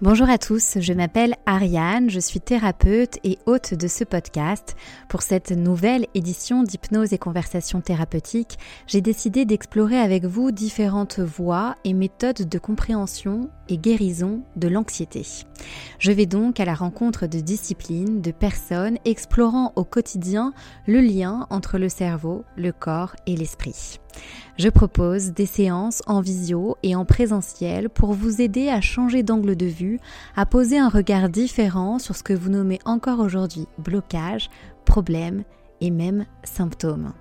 Bonjour à tous, je m'appelle Ariane, je suis thérapeute et hôte de ce podcast. Pour cette nouvelle édition d'hypnose et conversation thérapeutique, j'ai décidé d'explorer avec vous différentes voies et méthodes de compréhension et guérison de l'anxiété. Je vais donc à la rencontre de disciplines, de personnes explorant au quotidien le lien entre le cerveau, le corps et l'esprit. Je propose des séances en visio et en présentiel pour vous aider à changer d'angle de vue, à poser un regard différent sur ce que vous nommez encore aujourd'hui blocage, problème et même symptômes.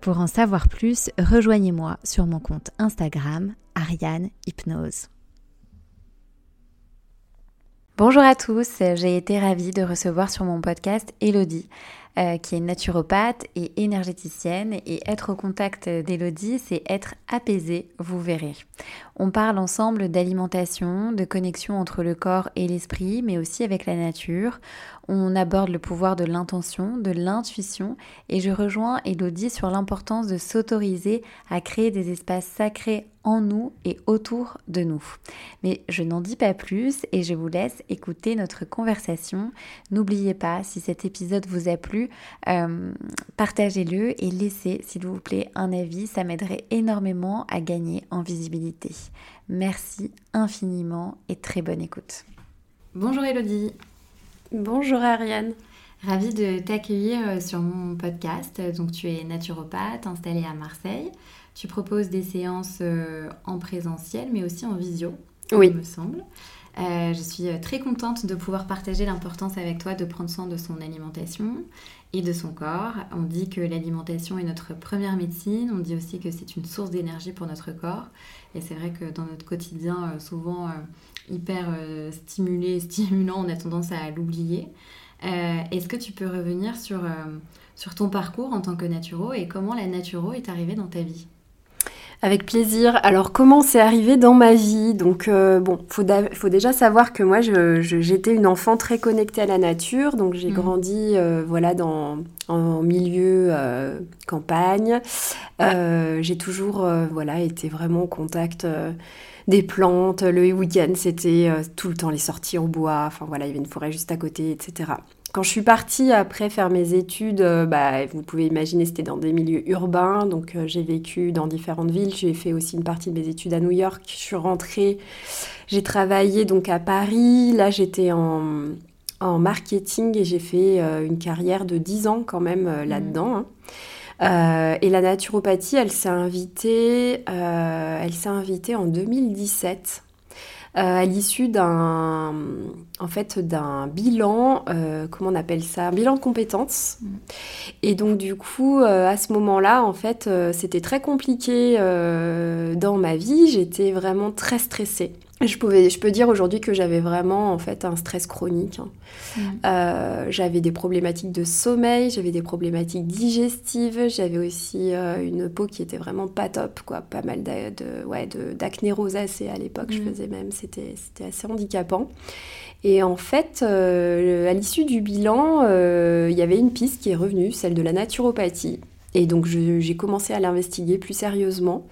Pour en savoir plus, rejoignez-moi sur mon compte Instagram Ariane Hypnose. Bonjour à tous, j'ai été ravie de recevoir sur mon podcast Elodie. Euh, qui est naturopathe et énergéticienne. Et être au contact d'Elodie, c'est être apaisé, vous verrez. On parle ensemble d'alimentation, de connexion entre le corps et l'esprit, mais aussi avec la nature. On aborde le pouvoir de l'intention, de l'intuition, et je rejoins Elodie sur l'importance de s'autoriser à créer des espaces sacrés en nous et autour de nous. Mais je n'en dis pas plus et je vous laisse écouter notre conversation. N'oubliez pas, si cet épisode vous a plu, euh, partagez-le et laissez, s'il vous plaît, un avis. Ça m'aiderait énormément à gagner en visibilité. Merci infiniment et très bonne écoute. Bonjour Elodie. Bonjour Ariane. Ravie de t'accueillir euh, sur mon podcast. Donc tu es naturopathe installée à Marseille. Tu proposes des séances euh, en présentiel, mais aussi en visio, oui. il me semble. Euh, je suis euh, très contente de pouvoir partager l'importance avec toi de prendre soin de son alimentation et de son corps. On dit que l'alimentation est notre première médecine, on dit aussi que c'est une source d'énergie pour notre corps. Et c'est vrai que dans notre quotidien, souvent hyper stimulé, stimulant, on a tendance à l'oublier. Est-ce que tu peux revenir sur, sur ton parcours en tant que naturo et comment la naturo est arrivée dans ta vie? Avec plaisir. Alors comment c'est arrivé dans ma vie? Donc euh, bon, faut, faut déjà savoir que moi j'étais une enfant très connectée à la nature, donc j'ai mmh. grandi euh, voilà dans en milieu euh, campagne. j'ai toujours voilà été vraiment au contact des plantes. Le week-end c'était tout le temps les sorties en bois. Enfin voilà, il y avait une forêt juste à côté, etc. Quand je suis partie après faire mes études, euh, bah, vous pouvez imaginer, c'était dans des milieux urbains. Donc, euh, j'ai vécu dans différentes villes. J'ai fait aussi une partie de mes études à New York. Je suis rentrée, j'ai travaillé donc à Paris. Là, j'étais en, marketing et j'ai fait euh, une carrière de 10 ans quand même mmh. là-dedans. Hein. et la naturopathie, elle s'est invitée, elle s'est invitée en 2017 euh, à l'issue d'un en fait d'un bilan, euh, comment on appelle ça, un bilan de compétences. Mm. Et donc du coup, euh, à ce moment-là, en fait, c'était très compliqué dans ma vie. J'étais vraiment très stressée. Je, pouvais, je peux dire aujourd'hui que j'avais vraiment en fait un stress chronique. Hein. Mm. Euh, j'avais des problématiques de sommeil, j'avais des problématiques digestives, j'avais aussi euh, une peau qui était vraiment pas top, quoi, pas mal de, ouais, d'acné rosacée à l'époque, je mm. faisais même, c'était assez handicapant. Et en fait, euh, à l'issue du bilan, il y avait une piste qui est revenue, celle de la naturopathie. Et donc j'ai commencé à l'investiguer plus sérieusement.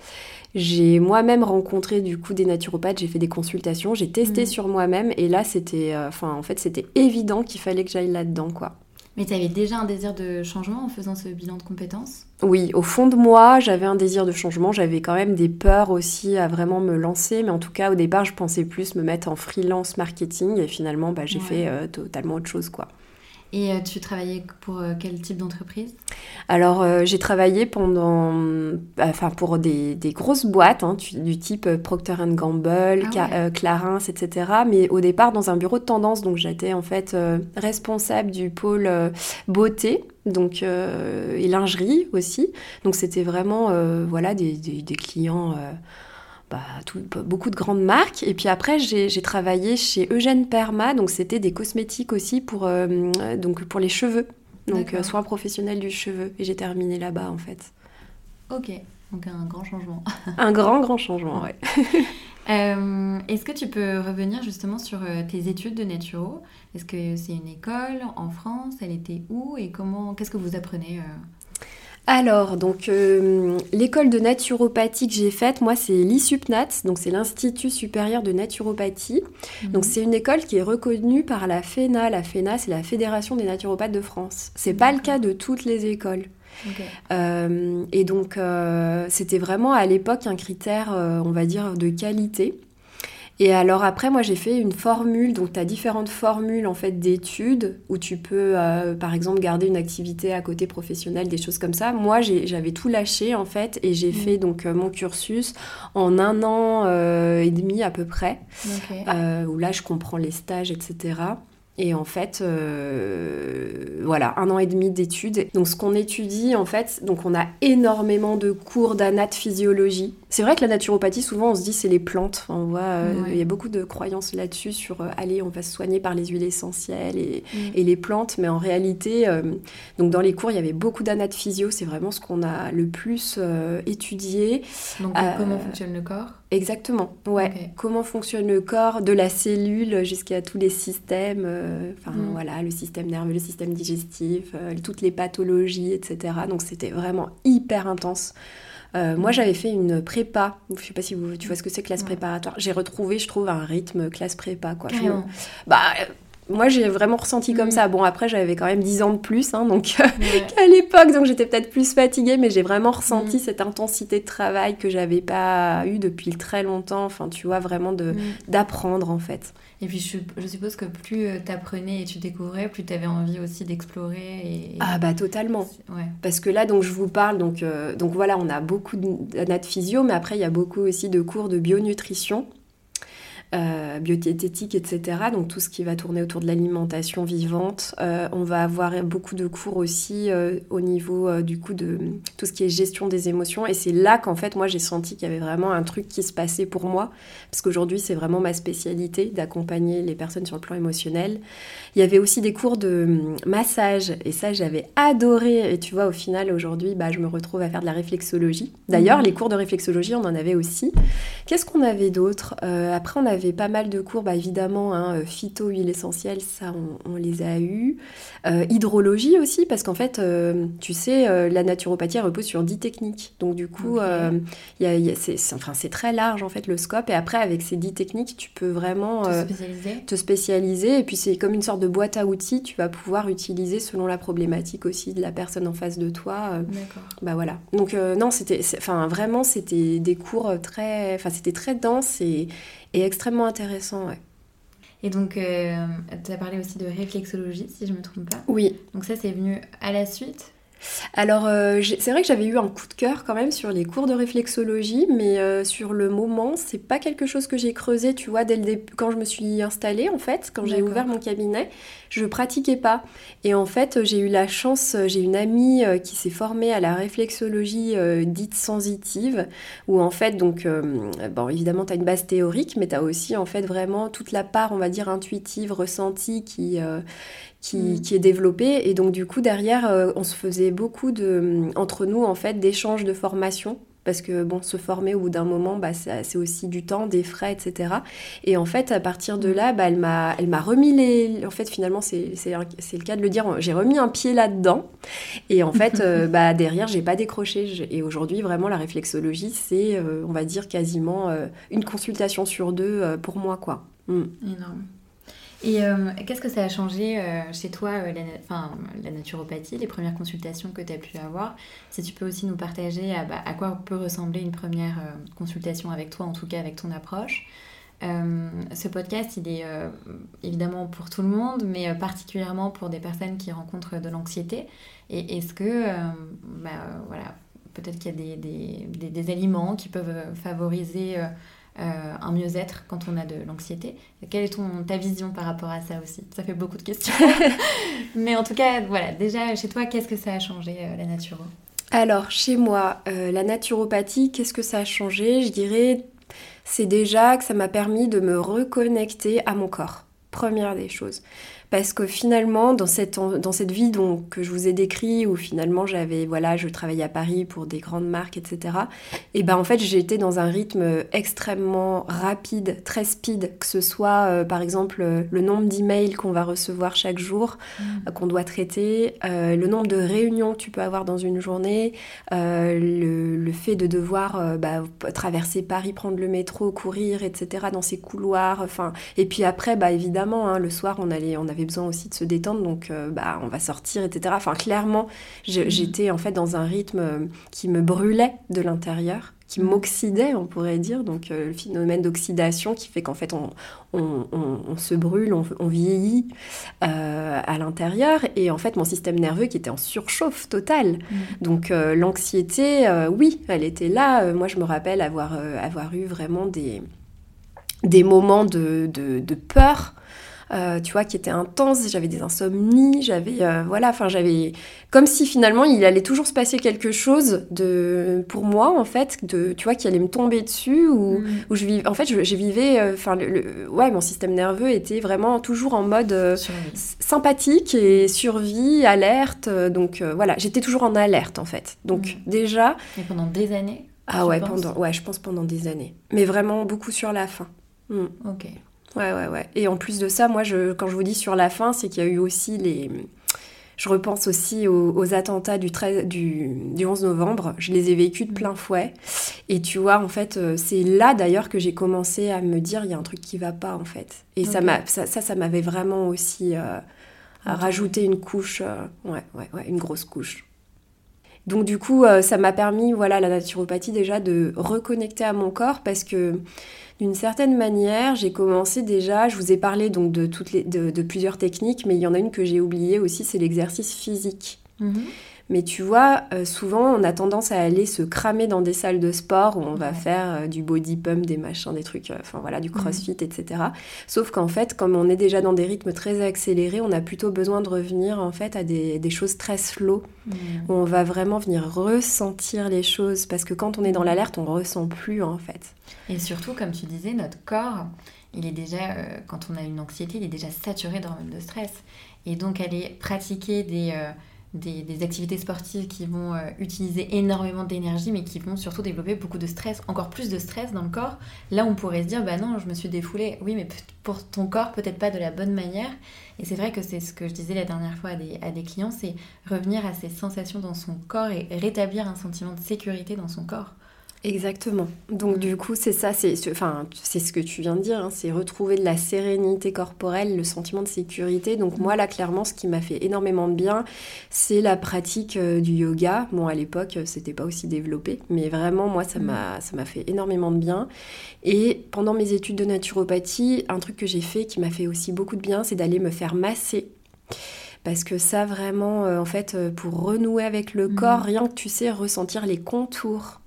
J'ai moi-même rencontré du coup des naturopathes, j'ai fait des consultations, j'ai testé mm. sur moi-même et là c'était, euh, enfin en fait c'était évident qu'il fallait que j'aille là-dedans quoi. Mais tu avais déjà un désir de changement en faisant ce bilan de compétences? Oui, au fond de moi, j'avais un désir de changement. J'avais quand même des peurs aussi à vraiment me lancer. Mais en tout cas, au départ, je pensais plus me mettre en freelance marketing. Et finalement, bah, j'ai fait euh, totalement autre chose. quoi. Et euh, tu travaillais pour euh, quel type d'entreprise? Alors, euh, j'ai travaillé pendant, enfin, pour des, des grosses boîtes, hein, du type Procter Gamble, ah Clarins, etc. Mais au départ, dans un bureau de tendance, donc j'étais en fait responsable du pôle beauté, donc et lingerie aussi. Donc c'était vraiment, voilà, des, des, des clients bah, beaucoup de grandes marques. Et puis après, j'ai travaillé chez Eugène Perma, donc c'était des cosmétiques aussi pour, euh, donc pour les cheveux, donc euh, soins professionnels du cheveu. Et j'ai terminé là-bas en fait. Ok, donc un grand changement. un grand, grand changement, ouais. Euh, est-ce que tu peux revenir justement sur tes études de naturo? Est-ce que c'est une école en France? Elle était où? Et comment Qu'est-ce que vous apprenez alors, donc, euh, l'école de naturopathie que j'ai faite, moi, c'est l'ISUPNAT, donc c'est l'Institut supérieur de naturopathie. Mhm. Donc, c'est une école qui est reconnue par la FENA. La FENA, c'est la Fédération des naturopathes de France. C'est pas le cas de toutes les écoles. Euh, et donc, euh, c'était vraiment à l'époque un critère, on va dire, de qualité. Et alors après, moi j'ai fait une formule, donc tu as différentes formules en fait d'études où tu peux euh, par exemple garder une activité à côté professionnel, des choses comme ça. Moi j'avais tout lâché en fait et j'ai mm. fait donc euh, mon cursus en un an euh, et demi à peu près, où là je comprends les stages, etc. Et en fait, voilà, un an et demi d'études. Donc ce qu'on étudie, en fait, donc on a énormément de cours d'anath-physiologie. C'est vrai que la naturopathie, souvent, on se dit c'est les plantes. on voit, euh, il y a beaucoup de croyances là-dessus sur euh, allez, on va se soigner par les huiles essentielles et, mm. les plantes. Mais en réalité, euh, donc dans les cours, il y avait beaucoup physio. C'est vraiment ce qu'on a le plus étudié. Donc comment fonctionne le corps? Exactement, ouais. Comment fonctionne le corps, de la cellule jusqu'à tous les systèmes, enfin mm. voilà, le système nerveux, le système digestif, toutes les pathologies, etc. Donc c'était vraiment hyper intense. Euh, moi, j'avais fait une prépa. Je sais pas si vous, tu vois ce que c'est classe préparatoire. J'ai retrouvé, je trouve, un rythme classe prépa. Quoi. bah, euh, moi, j'ai vraiment ressenti comme mm. ça. Bon, après, j'avais quand même 10 ans de plus, hein, donc à l'époque, donc j'étais peut-être plus fatiguée, mais j'ai vraiment ressenti mm. cette intensité de travail que j'avais pas eu depuis très longtemps. Enfin, tu vois, vraiment de mm. d'apprendre en fait. Et puis je, suppose que plus euh, tu apprenais et tu découvrais, plus tu avais envie aussi d'explorer. Et... Ah bah totalement. Ouais. Parce que là, donc je vous parle, donc, euh, donc voilà, on a beaucoup de physio, mais après il y a beaucoup aussi de cours de bionutrition euh, etc. Donc tout ce qui va tourner autour de l'alimentation vivante. Euh, on va avoir beaucoup de cours aussi euh, au niveau euh, du coup de tout ce qui est gestion des émotions. Et c'est là qu'en fait moi j'ai senti qu'il y avait vraiment un truc qui se passait pour moi. Parce qu'aujourd'hui c'est vraiment ma spécialité d'accompagner les personnes sur le plan émotionnel. Il y avait aussi des cours de hum, massage. Et ça j'avais adoré. Et tu vois au final aujourd'hui bah, je me retrouve à faire de la réflexologie. D'ailleurs mmh. les cours de réflexologie on en avait aussi. Qu'est-ce qu'on avait d'autre? Après on avait avait pas mal de cours, bah, évidemment, hein, euh, phyto, huile essentielle, ça on, les a eus. Euh, hydrologie aussi, parce qu'en fait, euh, tu sais, la naturopathie repose sur 10 techniques. Donc du coup, c'est, enfin, c'est très large en fait le scope. Et après, avec ces 10 techniques, tu peux vraiment te spécialiser. te, spécialiser. Et puis c'est comme une sorte de boîte à outils, tu vas pouvoir utiliser selon la problématique aussi de la personne en face de toi. D'accord. Bah voilà. Donc non, c'était, enfin vraiment, c'était des cours très, enfin c'était très dense et et extrêmement intéressant, ouais. Et donc, euh, tu as parlé aussi de réflexologie, si je ne me trompe pas. Oui. Donc ça, c'est venu à la suite alors, euh, c'est vrai que j'avais eu un coup de cœur quand même sur les cours de réflexologie, mais euh, sur le moment, c'est pas quelque chose que j'ai creusé, tu vois, dès le début, quand je me suis installée, en fait, quand j'ai ouvert mon cabinet, je pratiquais pas. Et en fait, j'ai eu la chance, j'ai une amie euh, qui s'est formée à la réflexologie dite sensitive, où en fait, donc, bon, évidemment, tu as une base théorique, mais tu as aussi, en fait, vraiment toute la part, on va dire, intuitive, ressentie qui Mm. qui, est développé. Et donc, du coup, derrière, euh, on se faisait beaucoup de, entre nous, en fait, d'échanges de formation. Parce que, bon, se former au bout d'un moment, bah, c'est aussi du temps, des frais, etc. Et en fait, à partir de là, bah, elle m'a remis les... En fait, finalement, c'est le cas de le dire, j'ai remis un pied là-dedans. Et en fait, euh, bah, derrière, j'ai pas décroché. Et aujourd'hui, vraiment, la réflexologie, c'est, euh, on va dire, quasiment une consultation sur deux pour moi, quoi. Mm. Énorme. Et euh, qu'est-ce que ça a changé euh, chez toi, euh, la, enfin, la naturopathie, les premières consultations que tu as pu avoir? Si tu peux aussi nous partager bah, à quoi peut ressembler une première consultation avec toi, en tout cas avec ton approche? ce podcast, il est évidemment pour tout le monde, mais particulièrement pour des personnes qui rencontrent de l'anxiété. Et est-ce que, bah, voilà, peut-être qu'il y a des, des, des, aliments qui peuvent favoriser euh, un mieux-être quand on a de l'anxiété. Quelle est ton, ta vision par rapport à ça aussi? Ça fait beaucoup de questions. Mais en tout cas, voilà, déjà chez toi, qu'est-ce que ça a changé euh, la nature Alors, chez moi, euh, la naturopathie, qu'est-ce que ça a changé? Je dirais, c'est déjà que ça m'a permis de me reconnecter à mon corps. Première des choses. Parce que finalement, dans cette, dans cette vie donc, que je vous ai décrit, où finalement j'avais, voilà, je travaillais à Paris pour des grandes marques, etc. Et ben en fait, j'étais dans un rythme extrêmement rapide, très speed, que ce soit euh, par exemple le nombre d'emails qu'on va recevoir chaque jour, mm. euh, qu'on doit traiter, euh, le nombre de réunions que tu peux avoir dans une journée, le, le, fait de devoir bah, traverser Paris, prendre le métro, courir, etc. dans ces couloirs, enfin, et puis après, bah évidemment, hein, le soir, on allait, on avait besoin aussi de se détendre, donc bah on va sortir, etc. Enfin, clairement, mm. j'étais en fait dans un rythme qui me brûlait de l'intérieur qui m'oxydait, on pourrait dire. Donc euh, le phénomène d'oxydation qui fait qu'en fait on, on, se brûle, on, vieillit euh, à l'intérieur. Et en fait mon système nerveux qui était en surchauffe totale. Mm. Donc euh, l'anxiété, oui, elle était là. moi je me rappelle avoir, avoir eu vraiment des, des moments de, de, de peur euh, tu vois, qui était intense. J'avais des insomnies, j'avais, euh, voilà, enfin, j'avais comme si finalement il allait toujours se passer quelque chose de, pour moi en fait, de, tu vois, qui allait me tomber dessus ou, mm. je vivais, en fait, j'ai vivais, euh, enfin, le, ouais, mon système nerveux était vraiment toujours en mode sympathique et survie, alerte. donc voilà, j'étais toujours en alerte en fait. Donc mm. déjà. Et pendant des années. Ah ouais, pendant, ouais, je pense pendant des années, mais vraiment beaucoup sur la fin. Mm. Ok. Ouais, ouais, ouais. Et en plus de ça, moi, je, quand je vous dis sur la fin, c'est qu'il y a eu aussi les. Je repense aussi aux, attentats du, 13, du, du, 11 novembre. Je les ai vécus de plein fouet. Et tu vois, en fait, euh, c'est là d'ailleurs que j'ai commencé à me dire il y a un truc qui va pas, en fait. Et ça, ça, ça, ça m'avait vraiment aussi euh, rajouté une couche. Euh, ouais, ouais, ouais, une grosse couche. Donc du coup, ça m'a permis, voilà, la naturopathie déjà de reconnecter à mon corps parce que d'une certaine manière, j'ai commencé déjà, je vous ai parlé donc de, toutes les, de, plusieurs techniques, mais il y en a une que j'ai oubliée aussi, c'est l'exercice physique. Mhm. Mais tu vois, euh, souvent, on a tendance à aller se cramer dans des salles de sport où on va faire euh, du body pump, des machins, des trucs, euh, enfin voilà, du mhm. crossfit, etc. Sauf qu'en fait, comme on est déjà dans des rythmes très accélérés, on a plutôt besoin de revenir en fait à des, des choses très slow, mhm. où on va vraiment venir ressentir les choses. Parce que quand on est dans l'alerte, on ressent plus en fait. Et surtout, comme tu disais, notre corps, il est déjà, quand on a une anxiété, il est déjà saturé d'hormones de stress. Et donc, aller pratiquer des des, activités sportives qui vont euh, utiliser énormément d'énergie, mais qui vont surtout développer beaucoup de stress, encore plus de stress dans le corps. Là, on pourrait se dire, bah non, je me suis défoulée. Oui, mais pour ton corps, peut-être pas de la bonne manière. Et c'est vrai que c'est ce que je disais la dernière fois à des, à des clients, c'est revenir à ces sensations dans son corps et rétablir un sentiment de sécurité dans son corps. Exactement. Donc du coup, c'est ça, c'est enfin, c'est ce que tu viens de dire, hein, c'est retrouver de la sérénité corporelle, le sentiment de sécurité. Donc moi là, clairement, ce qui m'a fait énormément de bien, c'est la pratique euh, du yoga. Bon, à l'époque, euh, c'était pas aussi développé, mais vraiment, moi, ça m'a ça m'a fait énormément de bien. Et pendant mes études de naturopathie, un truc que j'ai fait qui m'a fait aussi beaucoup de bien, c'est d'aller me faire masser parce que ça vraiment euh, en fait pour renouer avec le mmh. corps rien que tu sais ressentir les contours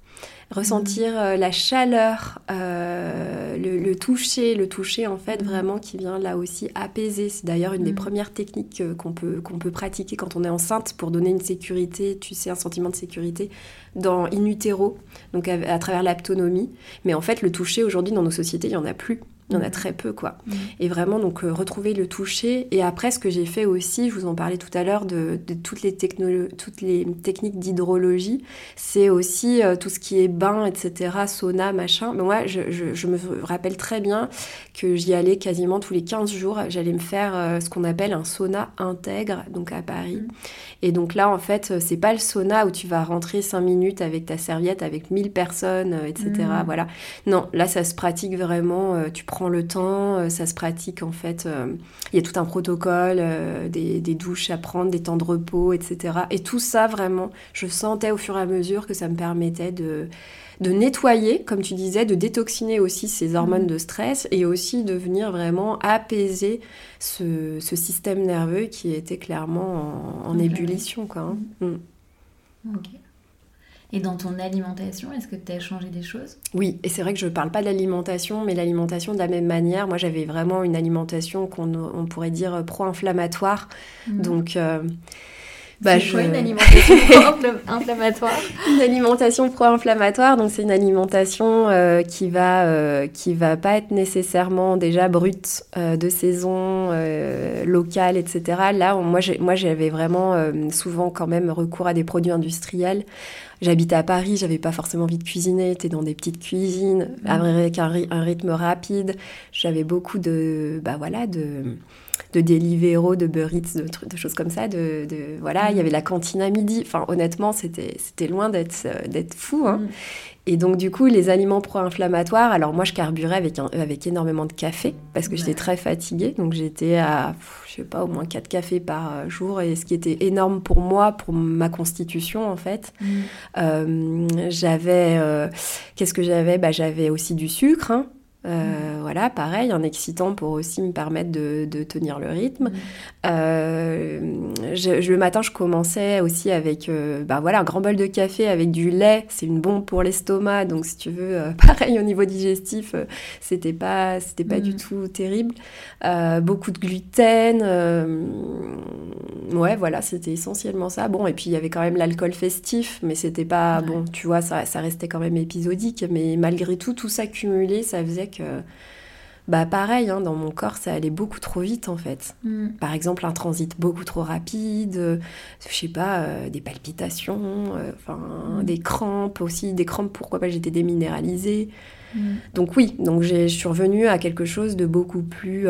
ressentir euh, la chaleur, euh, le, toucher, le toucher en fait mm. vraiment qui vient là aussi apaiser. C'est d'ailleurs une des mm. premières techniques euh, qu'on peut, qu'on peut pratiquer quand on est enceinte pour donner une sécurité, tu sais, un sentiment de sécurité dans in utero, donc à, travers l'aptonomie. Mais en fait, le toucher aujourd'hui dans nos sociétés, il n'y en a plus. Il y en a mm. très peu, quoi. Mm. Et vraiment, donc, euh, retrouver le toucher. Et après, ce que j'ai fait aussi, je vous en parlais tout à l'heure, de, toutes, les toutes les techniques d'hydrologie, c'est aussi euh, tout ce qui est bain, etc., sauna, machin. Mais moi, je, me rappelle très bien que j'y allais quasiment tous les 15 jours. J'allais me faire euh, ce qu'on appelle un sauna intègre, donc à Paris. Mm. Et donc là, en fait, c'est pas le sauna où tu vas rentrer 5 minutes avec ta serviette, avec 1000 personnes, etc. Voilà. Non, là, ça se pratique vraiment. tu prend le temps, euh, ça se pratique en fait. Euh, il y a tout un protocole, euh, des, douches à prendre, des temps de repos, etc. Et tout ça, vraiment, je sentais au fur et à mesure que ça me permettait de, de nettoyer, comme tu disais, de détoxiner aussi ces hormones mmh. de stress et aussi de venir vraiment apaiser ce, système nerveux qui était clairement en, ébullition. Quoi, hein. mmh. Mmh. Et dans ton alimentation, est-ce que tu as changé des choses? Oui, et c'est vrai que je ne parle pas de l'alimentation, mais l'alimentation de la même manière. Moi, j'avais vraiment une alimentation qu'on pourrait dire pro-inflammatoire. Mmh. Donc, euh, bah, c'est une alimentation pro-inflammatoire? Une alimentation pro-inflammatoire, donc c'est une alimentation euh, qui va euh, qui va pas être nécessairement déjà brute euh, de saison locale, etc. Là, moi moi j'avais vraiment souvent quand même recours à des produits industriels. J'habitais à Paris, j'avais pas forcément envie de cuisiner, j'étais dans des petites cuisines mmh. avec un, un, rythme rapide. J'avais beaucoup de bah voilà de de Deliveroo, de Burrits, de, de choses comme ça. De, voilà, il y avait la cantine à midi. Enfin, honnêtement, c'était loin d'être d'être fou. Hein. Mm. Et donc, du coup, les aliments pro-inflammatoires, alors moi, je carburais avec, avec énormément de café parce que j'étais très fatiguée. Donc, j'étais à, je sais pas, au moins 4 cafés par jour. Et ce qui était énorme pour moi, pour ma constitution, en fait. Mm. Euh, j'avais, euh, qu'est-ce que j'avais? Bah, J'avais aussi du sucre. Hein. Euh, voilà, pareil, un excitant pour aussi me permettre de, tenir le rythme. Mm. Euh, le matin, je commençais aussi avec euh, bah voilà, un grand bol de café avec du lait. C'est une bombe pour l'estomac. Donc, si tu veux, pareil au niveau digestif, c'était pas, c'était pas du mm. tout terrible. beaucoup de gluten. ouais, voilà, c'était essentiellement ça. Bon, et puis il y avait quand même l'alcool festif, mais c'était pas, bon, tu vois, ça, ça restait quand même épisodique. Mais malgré tout, tout ça cumulé, ça faisait bah pareil, hein, dans mon corps, ça allait beaucoup trop vite en fait. Mm. Par exemple, un transit beaucoup trop rapide, euh, je sais pas, euh, des palpitations, euh, enfin mm. des crampes aussi, des crampes pourquoi pas j'étais déminéralisée. Mm. Donc oui, donc je suis revenue à quelque chose de beaucoup plus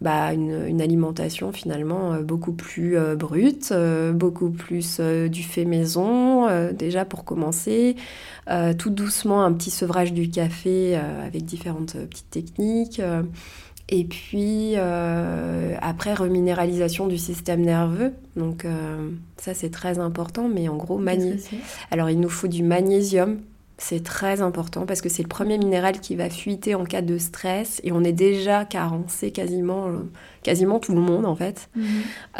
bah, une, alimentation finalement euh, beaucoup plus euh, brute, euh, beaucoup plus du fait maison, déjà pour commencer, tout doucement un petit sevrage du café avec différentes petites techniques. Et puis après, reminéralisation du système nerveux. Donc ça, c'est très important. Mais en gros, Alors il nous faut du magnésium c'est très important parce que c'est le premier minéral qui va fuiter en cas de stress et on est déjà carencé quasiment, euh, quasiment tout le monde en fait. Mhm.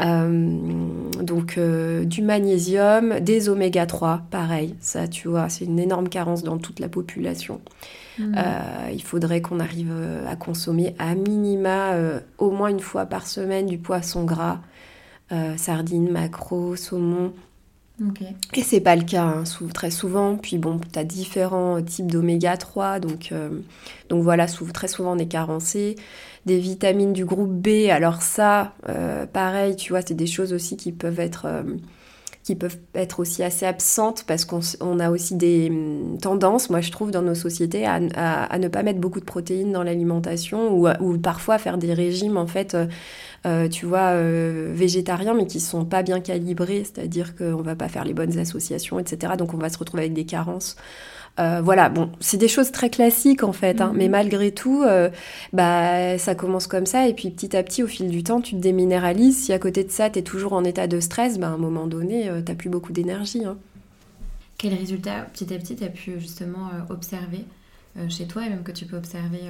Euh, donc euh, du magnésium, des oméga 3, pareil, ça tu vois, c'est une énorme carence dans toute la population. Mhm. il faudrait qu'on arrive à consommer à minima au moins une fois par semaine du poisson gras, sardines, maquereaux, saumon, et c'est pas le cas hein, très souvent. Puis bon, tu as différents types d'oméga 3, donc, euh, donc voilà, très souvent on est carencé. Des vitamines du groupe B, alors ça, euh, pareil, tu vois, c'est des choses aussi qui peuvent être euh, peuvent être aussi assez absentes parce qu'on a aussi des hum, tendances, moi je trouve, dans nos sociétés à, ne pas mettre beaucoup de protéines dans l'alimentation ou, parfois faire des régimes en fait euh, tu vois, euh, végétariens, mais qui sont pas bien calibrés, c'est-à-dire qu'on va pas faire les bonnes associations, etc. Donc on va se retrouver avec des carences. Euh, voilà, bon, c'est des choses très classiques en fait, hein, mais mhm. malgré tout, bah, ça commence comme ça, et puis petit à petit, au fil du temps, tu te déminéralises. Si à côté de ça, tu es toujours en état de stress, bah, à un moment donné, tu plus beaucoup d'énergie. Hein. Quels résultats, petit à petit, tu as pu justement observer chez toi, et même que tu peux observer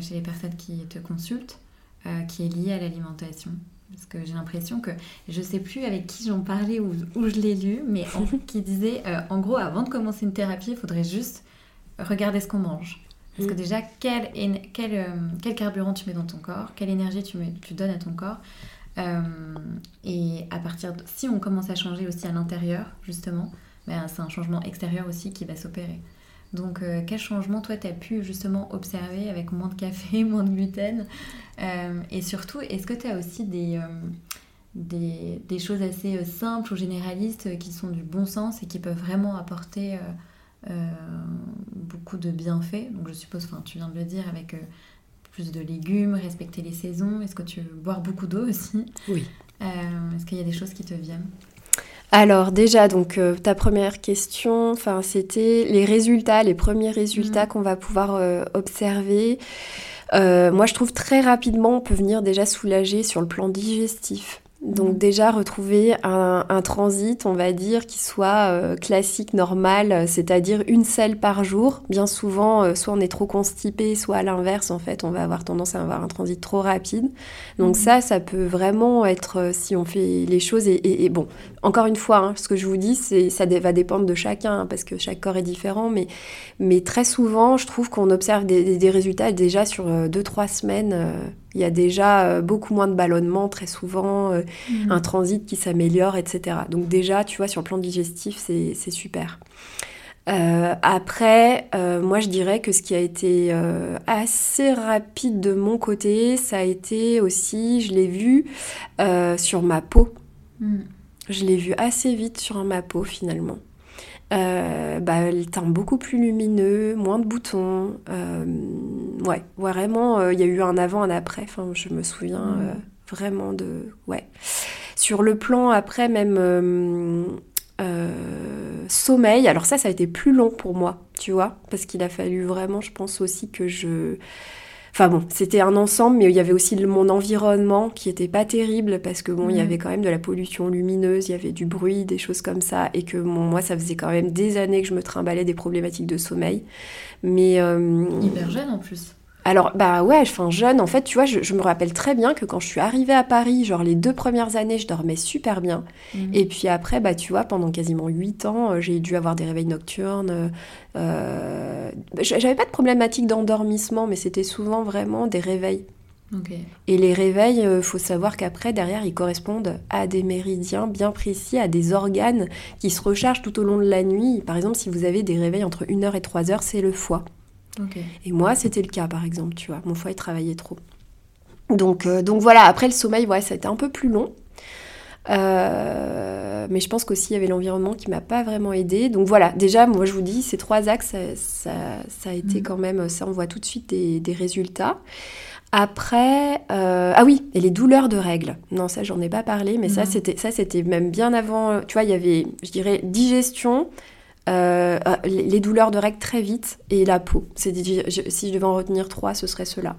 chez les personnes qui te consultent euh, qui est lié à l'alimentation? Parce que j'ai l'impression que je sais plus avec qui j'en parlais ou où je l'ai lu, mais qui disait euh, en gros, avant de commencer une thérapie, il faudrait juste regarder ce qu'on mange. Parce que mm. déjà, quel, quel, euh, quel, carburant tu mets dans ton corps, quelle énergie tu, mets, tu donnes à ton corps. et à partir de, si on commence à changer aussi à l'intérieur, justement, ben, c'est un changement extérieur aussi qui va s'opérer. Donc, euh, quel changement, toi, tu as pu justement observer avec moins de café, moins de gluten euh, Et surtout, est-ce que tu as aussi des, euh, des, des, choses assez simples ou généralistes qui sont du bon sens et qui peuvent vraiment apporter beaucoup de bienfaits? Donc, je suppose, enfin, tu viens de le dire, avec plus de légumes, respecter les saisons. Est-ce que tu veux boire beaucoup d'eau aussi? Oui. Est-ce qu'il y a des choses qui te viennent? Alors déjà, donc euh, ta première question, enfin c'était les résultats, les premiers résultats mm. qu'on va pouvoir euh, observer. Euh, moi, je trouve très rapidement, on peut venir déjà soulager sur le plan digestif. Donc mm. déjà retrouver un, transit, on va dire, qui soit euh, classique, normal, c'est-à-dire une selle par jour. Bien souvent, euh, soit on est trop constipé, soit à l'inverse, en fait, on va avoir tendance à avoir un transit trop rapide. Donc mm. ça, ça peut vraiment être euh, si on fait les choses. Et, bon, encore une fois, hein, ce que je vous dis, c'est ça va dépendre de chacun, hein, parce que chaque corps est différent. Mais, mais très souvent, je trouve qu'on observe des, des, résultats déjà sur 2-3 semaines Il y a déjà beaucoup moins de ballonnement, très souvent, mmh. un transit qui s'améliore, etc. Donc déjà, tu vois, sur le plan digestif, c'est super. Euh, après, euh, moi je dirais que ce qui a été euh, assez rapide de mon côté, ça a été aussi, je l'ai vu sur ma peau. Hmm. Je l'ai vu assez vite sur ma peau finalement. Bah, le teint beaucoup plus lumineux, moins de boutons. ouais, vraiment, il y a eu un avant, un après. Enfin, je me souviens hmm. vraiment de. Ouais. Sur le plan après, même euh, sommeil, alors ça, ça a été plus long pour moi, tu vois, parce qu'il a fallu vraiment, je pense aussi que je... Enfin bon, c'était un ensemble, mais il y avait aussi mon environnement qui était pas terrible parce que bon, il y avait quand même de la pollution lumineuse, il y avait du bruit, des choses comme ça, et que moi, ça faisait quand même des années que je me trimballais des problématiques de sommeil. Mais euh... hyper jeune en plus. Alors, bah ouais, enfin jeune, en fait, tu vois, je, me rappelle très bien que quand je suis arrivée à Paris, genre les deux premières années, je dormais super bien. Mhm. Et puis après, bah tu vois, pendant quasiment huit ans, euh, j'ai dû avoir des réveils nocturnes. Euh, J'avais pas de problématique d'endormissement, mais c'était souvent vraiment des réveils. Et les réveils, il euh, faut savoir qu'après, derrière, ils correspondent à des méridiens bien précis, à des organes qui se rechargent tout au long de la nuit. Par exemple, si vous avez des réveils entre 1h et 3h, c'est le foie. Et moi, c'était le cas, par exemple, tu vois. Mon foie, il travaillait trop. Donc, euh, donc voilà, après le sommeil, ouais, ça a été un peu plus long. Euh, mais je pense qu'aussi il y avait l'environnement qui m'a pas vraiment aidé. Donc voilà, déjà, moi je vous dis, ces trois axes, ça, ça, a été mm. quand même, ça on voit tout de suite des, des résultats. Après, euh, ah oui, et les douleurs de règles. Non, ça j'en ai pas parlé, mais ça c'était ça c'était même bien avant. Tu vois, il y avait, je dirais, digestion, euh, euh, les douleurs de règles très vite et la peau. C'est si je devais en retenir trois, ce serait cela.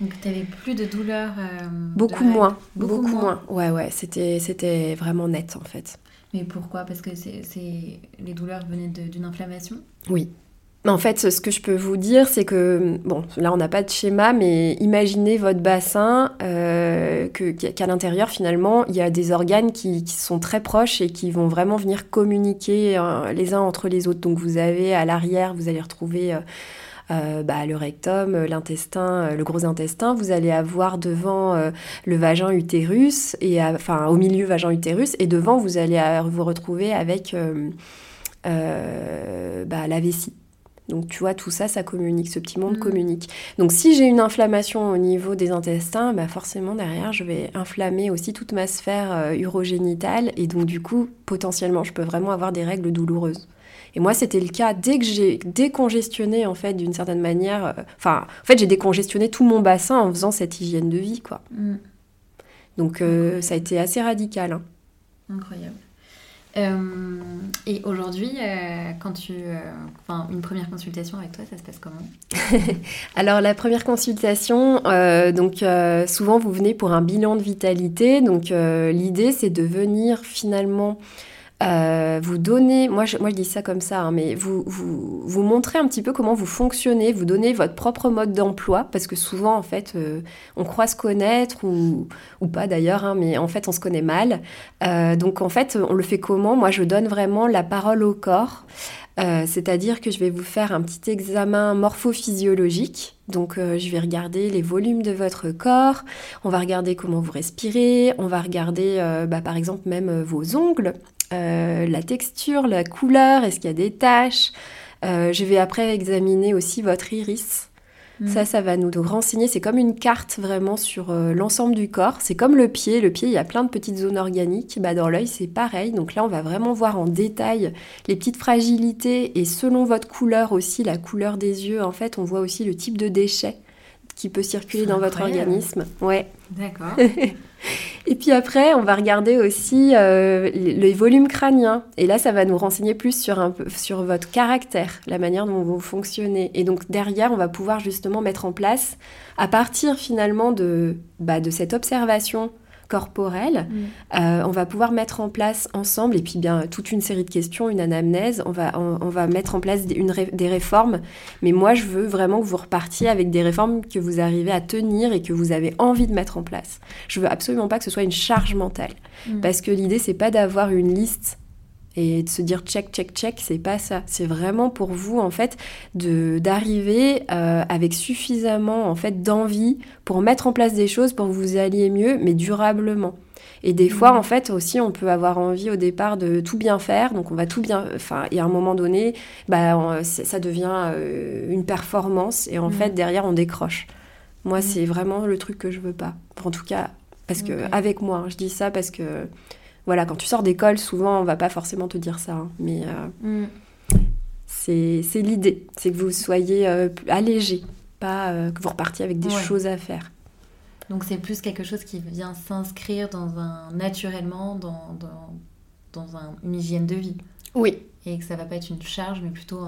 Donc tu avais plus de douleurs euh, Beaucoup moins. Beaucoup, moins. Ouais, ouais, c'était, c'était vraiment net en fait. Mais pourquoi? Parce que c'est, les douleurs venaient d'une inflammation? Oui, en fait, ce que je peux vous dire, c'est que, bon, là on n'a pas de schéma, mais imaginez votre bassin, euh, qu'à l'intérieur finalement, il y a des organes qui, sont très proches et qui vont vraiment venir communiquer euh, les uns entre les autres. Donc vous avez à l'arrière, vous allez retrouver euh, bah, le rectum, l'intestin, le gros intestin. Vous allez avoir devant le vagin utérus, et enfin au milieu vagin utérus, et devant vous allez vous retrouver avec bah, la vessie. Donc tu vois, tout ça, ça communique, ce petit monde mm. communique. Donc si j'ai une inflammation au niveau des intestins, bah forcément derrière, je vais inflammer aussi toute ma sphère euh, urogénitale et donc du coup, potentiellement, je peux vraiment avoir des règles douloureuses. Et moi, c'était le cas dès que j'ai décongestionné, en fait, d'une certaine manière. Euh, enfin, en fait, j'ai décongestionné tout mon bassin en faisant cette hygiène de vie, quoi. Mm. Donc, euh, ça a été assez radical. Hein. Incroyable. Euh, et aujourd'hui, euh, quand tu, euh, une première consultation avec toi, ça se passe comment Alors la première consultation, donc souvent vous venez pour un bilan de vitalité. Donc l'idée c'est de venir finalement euh, vous donnez, moi je, dis ça comme ça, hein, mais vous, vous, vous montrez un petit peu comment vous fonctionnez, vous donnez votre propre mode d'emploi, parce que souvent en fait euh, on croit se connaître, ou, ou pas d'ailleurs, hein, mais en fait on se connaît mal. Euh, donc en fait on le fait comment? Moi je donne vraiment la parole au corps. C'est-à-dire que je vais vous faire un petit examen morphophysiologique. Donc je vais regarder les volumes de votre corps, on va regarder comment vous respirez, on va regarder bah, par exemple même vos ongles. Euh, la texture, la couleur, est-ce qu'il y a des taches? Euh, je vais après examiner aussi votre iris. Mm. Ça, ça va nous renseigner. C'est comme une carte vraiment sur euh, l'ensemble du corps. C'est comme le pied. Le pied, il y a plein de petites zones organiques. Bah, dans l'œil, c'est pareil. Donc là, on va vraiment voir en détail les petites fragilités. Et selon votre couleur aussi, la couleur des yeux, en fait, on voit aussi le type de déchets qui peut circuler dans votre organisme. Ouais. D'accord. Et puis après, on va regarder aussi euh, les volumes crâniens. Et là, ça va nous renseigner plus sur, sur votre caractère, la manière dont vous fonctionnez. Et donc derrière, on va pouvoir justement mettre en place, à partir finalement de, bah, de cette observation corporelle, mm. euh, on va pouvoir mettre en place ensemble, et puis bien toute une série de questions, une anamnèse, on va, on, va mettre en place des, une, des réformes. Mais moi, je veux vraiment que vous repartiez avec des réformes que vous arrivez à tenir et que vous avez envie de mettre en place. Je veux absolument pas que ce soit une charge mentale, mm. parce que l'idée, c'est pas d'avoir une liste et de se dire check, check, check, c'est pas ça. C'est vraiment pour vous, en fait, de d'arriver euh, avec suffisamment, en fait, d'envie pour mettre en place des choses pour que vous alliez mieux, mais durablement. Et des fois, mmh. en fait, aussi, on peut avoir envie au départ de tout bien faire. Donc, on va tout bien. Enfin, et à un moment donné, bah, ça devient euh, une performance. Et en mmh. fait, derrière, on décroche. Moi, mmh. c'est vraiment le truc que je veux pas. En tout cas, parce que, avec moi, hein, je dis ça parce que voilà, quand tu sors d'école, souvent, on va pas forcément te dire ça. Hein, mais euh, mm. c'est l'idée. C'est que vous soyez euh, allégé, pas euh, que vous repartiez avec des choses à faire. Donc c'est plus quelque chose qui vient s'inscrire dans un naturellement dans, dans, une hygiène de vie. Oui. Et que ça va pas être une charge, mais plutôt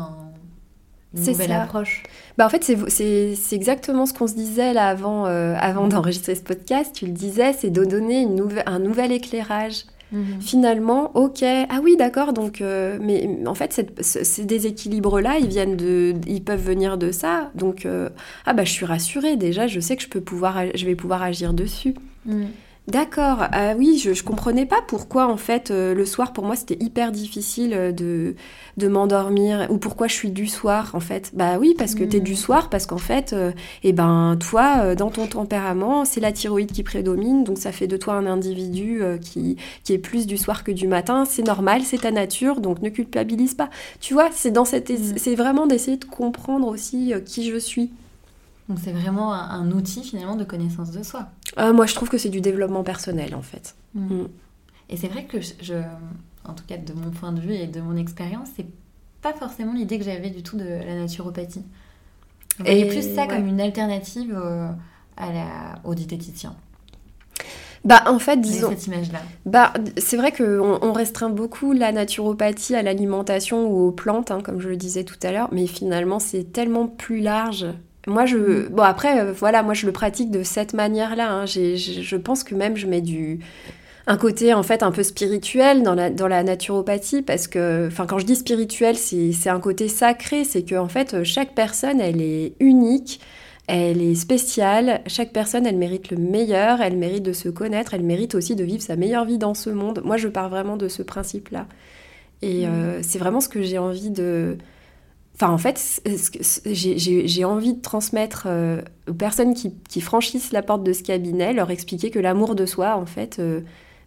une nouvelle approche. Bah en fait, c'est exactement ce qu'on se disait là avant, avant d'enregistrer ce podcast. Tu le disais, c'est de donner une un nouvel éclairage Mhm. Finalement, ok, ah oui, d'accord, donc, euh, mais en fait, ces déséquilibres-là, ils viennent de, ils peuvent venir de ça, donc, euh, ah bah, je suis rassurée, déjà, je sais que je, peux pouvoir, je vais pouvoir agir dessus. Mhm. D'accord, ah oui, je, je comprenais pas pourquoi en fait euh, le soir pour moi c'était hyper difficile euh, de, de m'endormir ou pourquoi je suis du soir en fait. Bah oui, parce que tu es du mm. soir, parce qu'en fait, euh, eh ben toi, dans ton tempérament, c'est la thyroïde qui prédomine, donc ça fait de toi un individu qui, qui est plus du soir que du matin. C'est normal, c'est ta nature, donc ne culpabilise pas. Tu vois, c'est dans cette, mm. c'est vraiment d'essayer de comprendre aussi qui je suis. Donc c'est vraiment un, outil finalement de connaissance de soi. Ah, moi je trouve que c'est du développement personnel en fait. Mm. Mm. Et c'est vrai que je, en tout cas de mon point de vue et de mon expérience, c'est pas forcément l'idée que j'avais du tout de la naturopathie. Et plus ça comme une alternative à la, au diététicien. Bah en fait, disons. cette image-là. Bah c'est vrai qu'on on restreint beaucoup la naturopathie à l'alimentation ou aux plantes, hein, comme je le disais tout à l'heure, mais finalement c'est tellement plus large moi, je. Bon, après, euh, voilà, moi, je le pratique de cette manière-là. Hein. Je pense que même je mets du. Un côté, en fait, un peu spirituel dans la, dans la naturopathie, parce que. Enfin, quand je dis spirituel, c'est un côté sacré. C'est que, en fait, chaque personne, elle est unique. Elle est spéciale, chaque personne, elle mérite le meilleur, elle mérite de se connaître, elle mérite aussi de vivre sa meilleure vie dans ce monde. Moi, je pars vraiment de ce principe-là. Et mm. euh, c'est vraiment ce que j'ai envie de, Enfin, en fait, j'ai envie de transmettre euh, aux personnes qui, franchissent la porte de ce cabinet, leur expliquer que l'amour de soi, en fait, euh,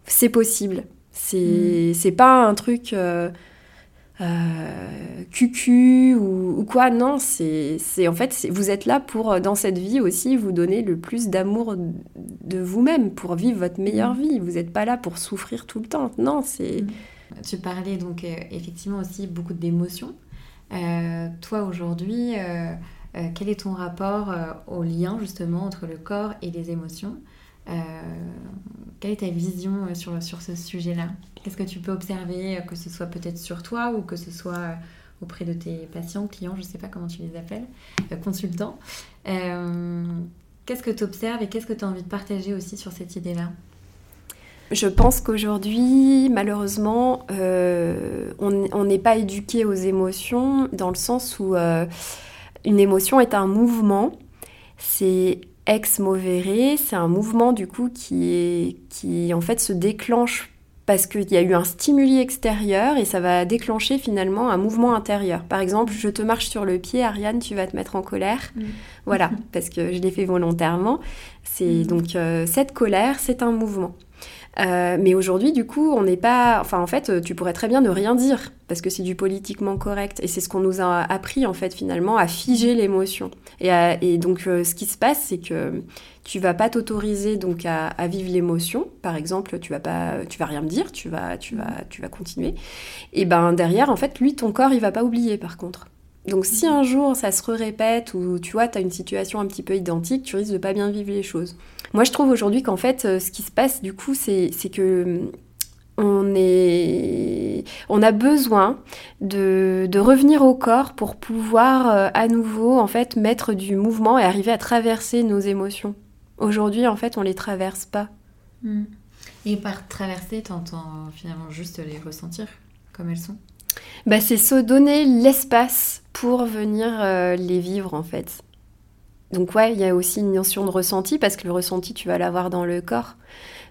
c'est possible. C'est mm. pas un truc euh, cucu ou, quoi. Non, c'est en fait, vous êtes là pour, dans cette vie aussi, vous donner le plus d'amour de vous-même, pour vivre votre meilleure mm. vie. Vous n'êtes pas là pour souffrir tout le temps. Non, c'est. Mm. Tu parlais donc effectivement aussi beaucoup d'émotions. Euh, toi aujourd'hui, euh, euh, quel est ton rapport au lien justement entre le corps et les émotions? Quelle est ta vision sur, sur ce sujet-là? Qu'est-ce que tu peux observer, que ce soit peut-être sur toi ou que ce soit auprès de tes patients, clients, je ne sais pas comment tu les appelles, consultants? qu'est-ce que tu observes et qu'est-ce que tu as envie de partager aussi sur cette idée-là? Je pense qu'aujourd'hui, malheureusement, euh, on n'est pas éduqué aux émotions dans le sens où euh, une émotion est un mouvement. C'est ex movere, c'est un mouvement du coup qui, est, qui en fait se déclenche parce qu'il y a eu un stimuli extérieur et ça va déclencher finalement un mouvement intérieur. Par exemple, je te marche sur le pied, Ariane, tu vas te mettre en colère. Mm. Voilà, parce que je l'ai fait volontairement. C'est mm. donc euh, cette colère, c'est un mouvement. Euh, mais aujourd'hui, du coup, on n'est pas. Enfin, en fait, tu pourrais très bien ne rien dire parce que c'est du politiquement correct. Et c'est ce qu'on nous a appris, en fait, finalement, à figer l'émotion. Et, donc, euh, ce qui se passe, c'est que tu vas pas t'autoriser donc à, vivre l'émotion. Par exemple, tu vas pas, tu vas rien me dire, tu vas, tu vas, tu vas continuer. Et ben derrière, en fait, lui, ton corps, il va pas oublier, par contre. Donc si un jour ça se répète ou tu vois, tu as une situation un petit peu identique, tu risques de pas bien vivre les choses. Moi je trouve aujourd'hui qu'en fait euh, ce qui se passe du coup c'est que hum, on, est, on a besoin de, revenir au corps pour pouvoir euh, à nouveau en fait mettre du mouvement et arriver à traverser nos émotions. Aujourd'hui en fait on les traverse pas. Hmm. Et par traverser, t'entends finalement juste les ressentir comme elles sont? Bah, C'est se donner l'espace pour venir euh, les vivre en fait. donc ouais, il y a aussi une notion de ressenti parce que le ressenti, tu vas l'avoir dans le corps.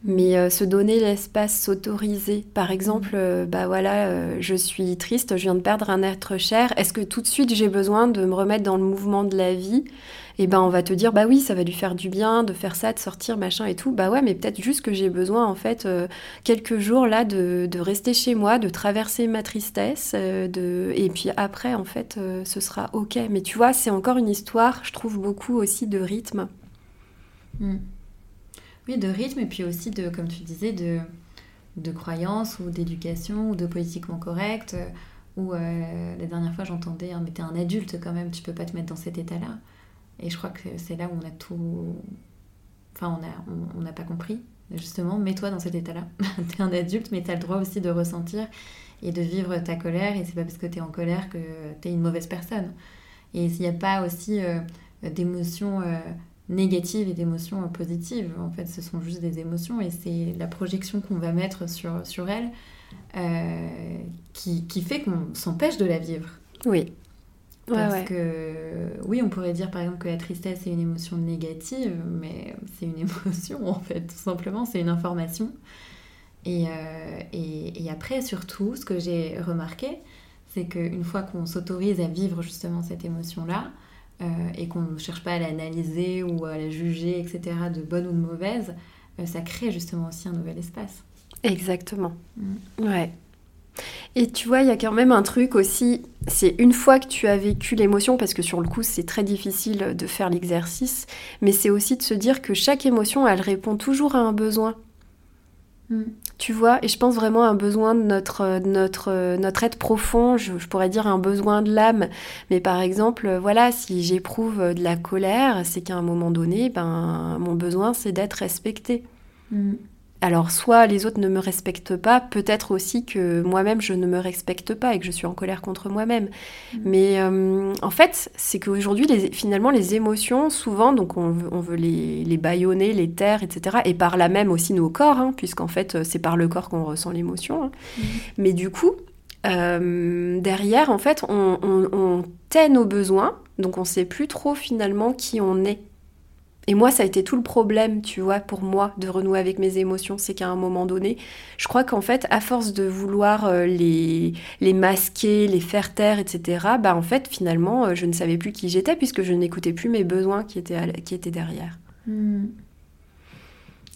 Mais euh, se donner l'espace, s'autoriser. Par exemple, euh, bah voilà, euh, je suis triste, je viens de perdre un être cher. Est-ce que tout de suite j'ai besoin de me remettre dans le mouvement de la vie Et ben on va te dire bah oui, ça va lui faire du bien de faire ça, de sortir machin et tout. Bah ouais, mais peut-être juste que j'ai besoin en fait quelques jours là de, de, rester chez moi, de traverser ma tristesse, de et puis après en fait ce sera ok. Mais tu vois, c'est encore une histoire, je trouve beaucoup aussi de rythme. Mm. Oui, de rythme et puis aussi de, comme tu disais, de, de croyances ou d'éducation ou de politiquement correct. Ou euh, la dernière fois, j'entendais, hein, mais t'es un adulte quand même, tu peux pas te mettre dans cet état-là. Et je crois que c'est là où on a tout. Enfin, on n'a on, pas compris, justement. Mets-toi dans cet état-là. t'es un adulte, mais t'as le droit aussi de ressentir et de vivre ta colère. Et c'est pas parce que t'es en colère que t'es une mauvaise personne. Et s'il n'y a pas aussi euh, d'émotions. Euh, négatives et d'émotions positives. En fait, ce sont juste des émotions et c'est la projection qu'on va mettre sur, sur elles euh, qui, qui, fait qu'on s'empêche de la vivre. Oui. Parce que, oui, on pourrait dire par exemple que la tristesse est une émotion négative, mais c'est une émotion en fait, tout simplement, c'est une information. Et, euh, et, et, après, surtout, ce que j'ai remarqué, c'est qu'une fois qu'on s'autorise à vivre justement cette émotion-là, euh, et qu'on ne cherche pas à l'analyser ou à la juger, etc., de bonne ou de mauvaise, euh, ça crée justement aussi un nouvel espace. Exactement. Mm. Ouais. Et tu vois, il y a quand même un truc aussi, c'est une fois que tu as vécu l'émotion, parce que sur le coup c'est très difficile de faire l'exercice, mais c'est aussi de se dire que chaque émotion, elle répond toujours à un besoin. Mm. Tu vois, et je pense vraiment à un besoin de notre, notre, notre être profond, je, pourrais dire un besoin de l'âme. Mais par exemple, voilà, si j'éprouve de la colère, c'est qu'à un moment donné, ben, mon besoin, c'est d'être respecté. Mm. Alors, soit les autres ne me respectent pas, peut-être aussi que moi-même je ne me respecte pas et que je suis en colère contre moi-même. Mm. Mais euh, en fait, c'est qu'aujourd'hui, les, finalement, les émotions, souvent, donc on veut, les, les bâillonner, les taire, etc. Et par là même aussi nos corps, hein, puisqu'en fait, c'est par le corps qu'on ressent l'émotion. Hein. Mm. Mais du coup, euh, derrière, en fait, on, on, on tait nos besoins, donc on ne sait plus trop finalement qui on est. Et moi, ça a été tout le problème, tu vois, pour moi, de renouer avec mes émotions. C'est qu'à un moment donné, je crois qu'en fait, à force de vouloir euh, les, les masquer, les faire taire, etc., bah en fait, finalement, euh, je ne savais plus qui j'étais puisque je n'écoutais plus mes besoins qui étaient, qui étaient derrière. Hmm.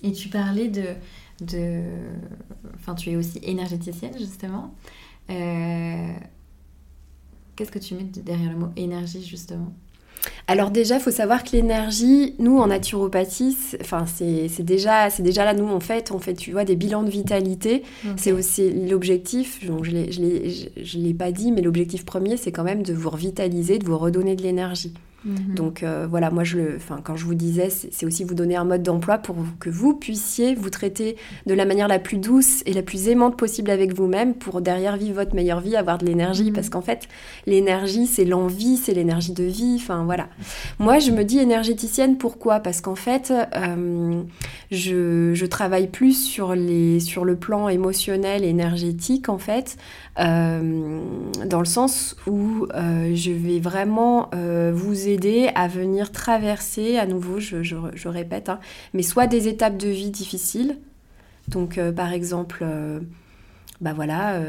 Et tu parlais de, de... Enfin, tu es aussi énergéticienne, justement. Euh, qu'est-ce que tu mets derrière le mot énergie, justement? Alors déjà, il faut savoir que l'énergie, nous en naturopathie, enfin c'est déjà c'est déjà là nous en fait on fait tu vois des bilans de vitalité. C'est aussi l'objectif. Je je l'ai pas dit, mais l'objectif premier c'est quand même de vous revitaliser, de vous redonner de l'énergie. Mhm. Donc euh, voilà, moi je le, enfin quand je vous disais, c'est aussi vous donner un mode d'emploi pour que vous puissiez vous traiter de la manière la plus douce et la plus aimante possible avec vous-même pour derrière vivre votre meilleure vie, avoir de l'énergie, mhm. parce qu'en fait l'énergie c'est l'envie, c'est l'énergie de vie, enfin voilà. Moi je me dis énergéticienne pourquoi? Parce qu'en fait euh, je, je, travaille plus sur les sur le plan émotionnel et énergétique en fait euh, dans le sens où je vais vraiment vous aider à venir traverser, à nouveau, je, répète, hein, mais soit des étapes de vie difficiles, donc par exemple, bah voilà,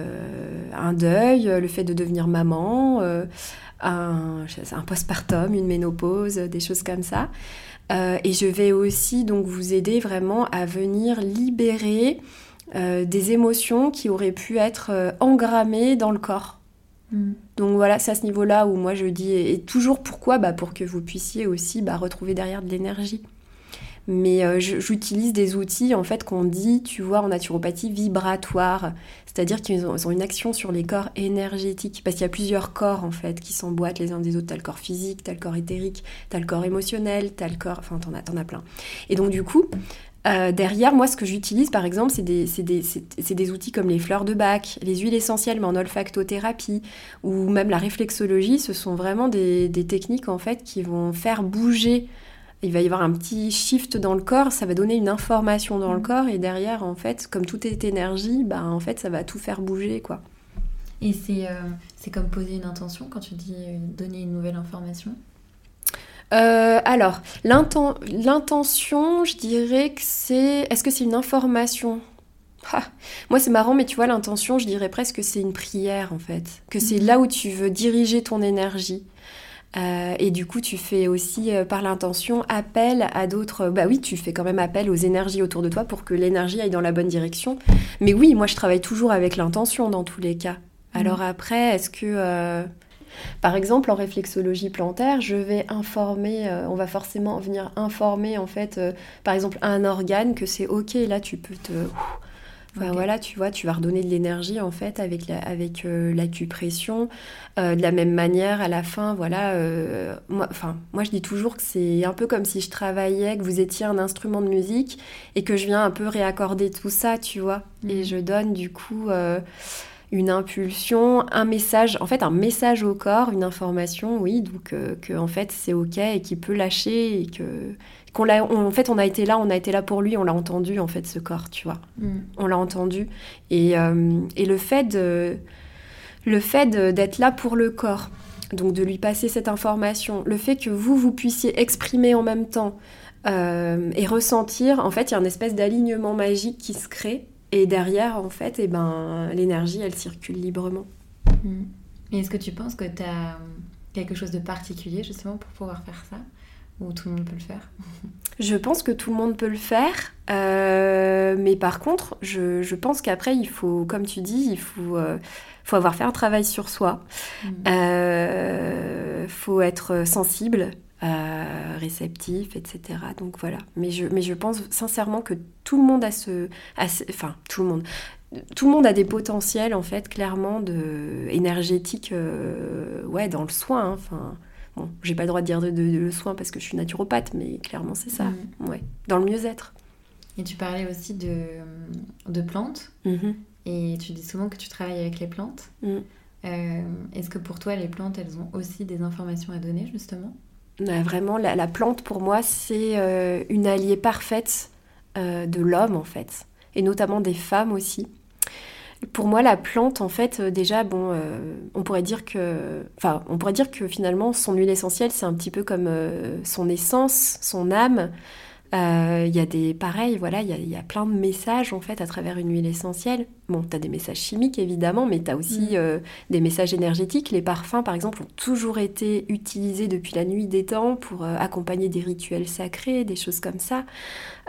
un deuil, le fait de devenir maman, un, un postpartum, une ménopause, des choses comme ça. et je vais aussi donc vous aider vraiment à venir libérer euh, des émotions qui auraient pu être euh, engrammées dans le corps. Mm. Donc voilà, c'est à ce niveau-là où moi je dis, et, toujours pourquoi bah Pour que vous puissiez aussi bah, retrouver derrière de l'énergie. Mais euh, j'utilise des outils en fait qu'on dit, tu vois, en naturopathie vibratoire, c'est-à-dire qu'ils ont, une action sur les corps énergétiques, parce qu'il y a plusieurs corps en fait qui s'emboîtent les uns des autres. T'as le corps physique, t'as le corps éthérique, t'as le corps émotionnel, t'as le corps, enfin t'en as, as plein. Et donc du coup, euh, derrière, moi, ce que j'utilise, par exemple, c'est des, des, des, outils comme les fleurs de bac, les huiles essentielles, mais en olfactothérapie, ou même la réflexologie. Ce sont vraiment des, techniques, en fait, qui vont faire bouger. Il va y avoir un petit shift dans le corps, ça va donner une information dans le mmh. corps, et derrière, en fait, comme tout est énergie, bah, en fait, ça va tout faire bouger, quoi. Et c'est euh, comme poser une intention quand tu dis euh, donner une nouvelle information? Alors, l'intention, je dirais que c'est... Est-ce que c'est une information? Moi, c'est marrant, mais tu vois, l'intention, je dirais presque que c'est une prière, en fait. Que c'est mhm. là où tu veux diriger ton énergie. Euh, et du coup, tu fais aussi euh, par l'intention appel à d'autres. Bah oui, tu fais quand même appel aux énergies autour de toi pour que l'énergie aille dans la bonne direction. Mais oui, moi, je travaille toujours avec l'intention dans tous les cas. Mhm. Alors après, est-ce que, euh, par exemple, en réflexologie plantaire, je vais informer, on va forcément venir informer en fait, par exemple, un organe que c'est ok, là, tu peux te voilà, tu vois, tu vas redonner de l'énergie en fait avec la, avec euh, l'acupression. Euh, de la même manière, à la fin, voilà, euh, moi, enfin, moi je dis toujours que c'est un peu comme si je travaillais, que vous étiez un instrument de musique et que je viens un peu réaccorder tout ça, tu vois. Et mhm. je donne du coup une impulsion, un message, en fait un message au corps, une information, oui, donc que en fait c'est ok et qu'il peut lâcher et que qu'on l'a, en fait, on a été là, on a été là pour lui, on l'a entendu, en fait, ce corps, tu vois. Mm. On l'a entendu. Et, euh, et, le fait, de, le fait d'être là pour le corps, donc de lui passer cette information, le fait que vous, vous puissiez exprimer en même temps euh, et ressentir, en fait, il y a une espèce d'alignement magique qui se crée. Et derrière, en fait, eh ben, l'énergie, elle circule librement. Mm. Et est-ce que tu penses que tu as quelque chose de particulier, justement, pour pouvoir faire ça? Ou tout le monde peut le faire? Je pense que tout le monde peut le faire, euh, mais par contre, je, je pense qu'après, il faut, comme tu dis, il faut, euh, faut avoir fait un travail sur soi. Il mm. euh, faut être sensible, réceptif, etc. Donc voilà. Mais je, mais je pense sincèrement que tout le monde a ce, enfin tout le monde, tout le monde a des potentiels en fait, clairement de énergétiques, ouais, dans le soin. Hein, enfin. Bon, j'ai pas le droit de dire de, le soin parce que je suis naturopathe, mais clairement c'est ça, mm. ouais, dans le mieux-être. Et tu parlais aussi de, de plantes, mm-hmm. et tu dis souvent que tu travailles avec les plantes. Mm. Euh, est-ce que pour toi, les plantes, elles ont aussi des informations à donner, justement? Vraiment, la, plante, pour moi, c'est euh, une alliée parfaite euh, de l'homme, en fait, et notamment des femmes aussi. Pour moi, la plante, en fait, euh, déjà, bon, euh, on pourrait dire que, on pourrait dire que finalement, son huile essentielle, c'est un petit peu comme euh, son essence, son âme. Il y a des, pareil, voilà, il y, a, plein de messages en fait à travers une huile essentielle. Bon, tu as des messages chimiques évidemment, mais tu as aussi mm. des messages énergétiques. Les parfums, par exemple, ont toujours été utilisés depuis la nuit des temps pour accompagner des rituels sacrés, des choses comme ça.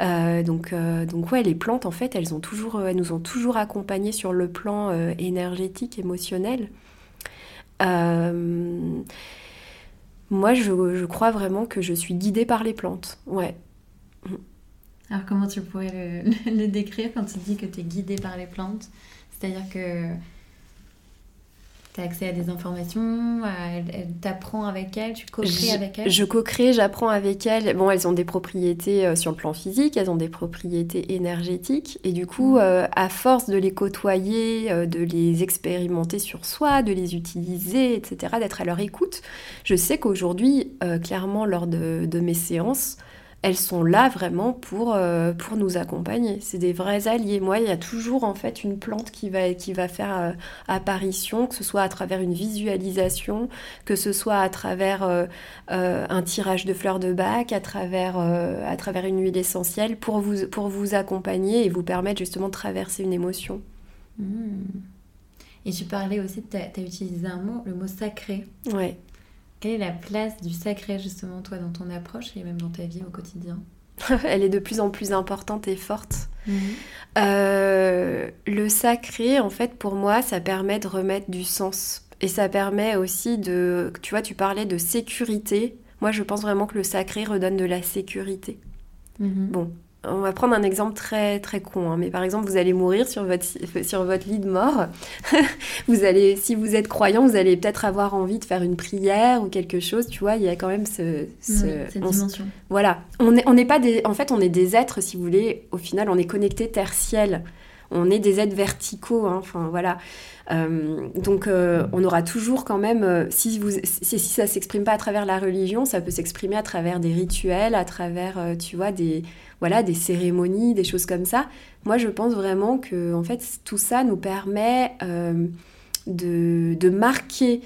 Euh, donc, euh, donc ouais, les plantes, en fait, elles, ont toujours, elles nous ont toujours accompagnés sur le plan euh, énergétique, émotionnel. moi, je, je, crois vraiment que je suis guidée par les plantes. Ouais. Alors, comment tu pourrais le, le décrire quand tu dis que tu es guidée par les plantes? C'est-à-dire que tu as accès à des informations, elle, t'apprend avec elle, tu co-crées avec elle? Je co-crée, j'apprends avec elle. Bon, elles ont des propriétés euh, sur le plan physique, elles ont des propriétés énergétiques. Et du coup, mm. euh, à force de les côtoyer, euh, de les expérimenter sur soi, de les utiliser, etc., d'être à leur écoute, je sais qu'aujourd'hui, clairement, lors de, de mes séances, elles sont là vraiment pour, euh, pour nous accompagner. C'est des vrais alliés. Moi, il y a toujours en fait une plante qui va, qui va faire euh, apparition, que ce soit à travers une visualisation, que ce soit à travers euh, un tirage de fleurs de bac, à travers, à travers une huile essentielle, pour vous, pour vous accompagner et vous permettre justement de traverser une émotion. Mmh. Et tu parlais aussi, tu as, utilisé un mot, le mot sacré. Ouais. Quelle est la place du sacré justement toi dans ton approche et même dans ta vie au quotidien Elle est de plus en plus importante et forte. Mhm. Euh, le sacré, en fait, pour moi, ça permet de remettre du sens. Et ça permet aussi de... Tu vois, tu parlais de sécurité. Moi, je pense vraiment que le sacré redonne de la sécurité. Mhm. Bon, on va prendre un exemple très très con, hein, mais par exemple, vous allez mourir sur votre, sur votre lit de mort. vous allez, si vous êtes croyant, vous allez peut-être avoir envie de faire une prière ou quelque chose. Tu vois, il y a quand même ce, cette dimension. Voilà, on n'est on pas des, en fait, on est des êtres, si vous voulez. Au final, on est connecté terre-ciel. On est des êtres verticaux. Hein, enfin voilà. Euh, donc euh, on aura toujours quand même, euh, si, vous, si, ça s'exprime pas à travers la religion, ça peut s'exprimer à travers des rituels, à travers, tu vois, des, voilà, des cérémonies, des choses comme ça. Moi, je pense vraiment que en fait, tout ça nous permet de, marquer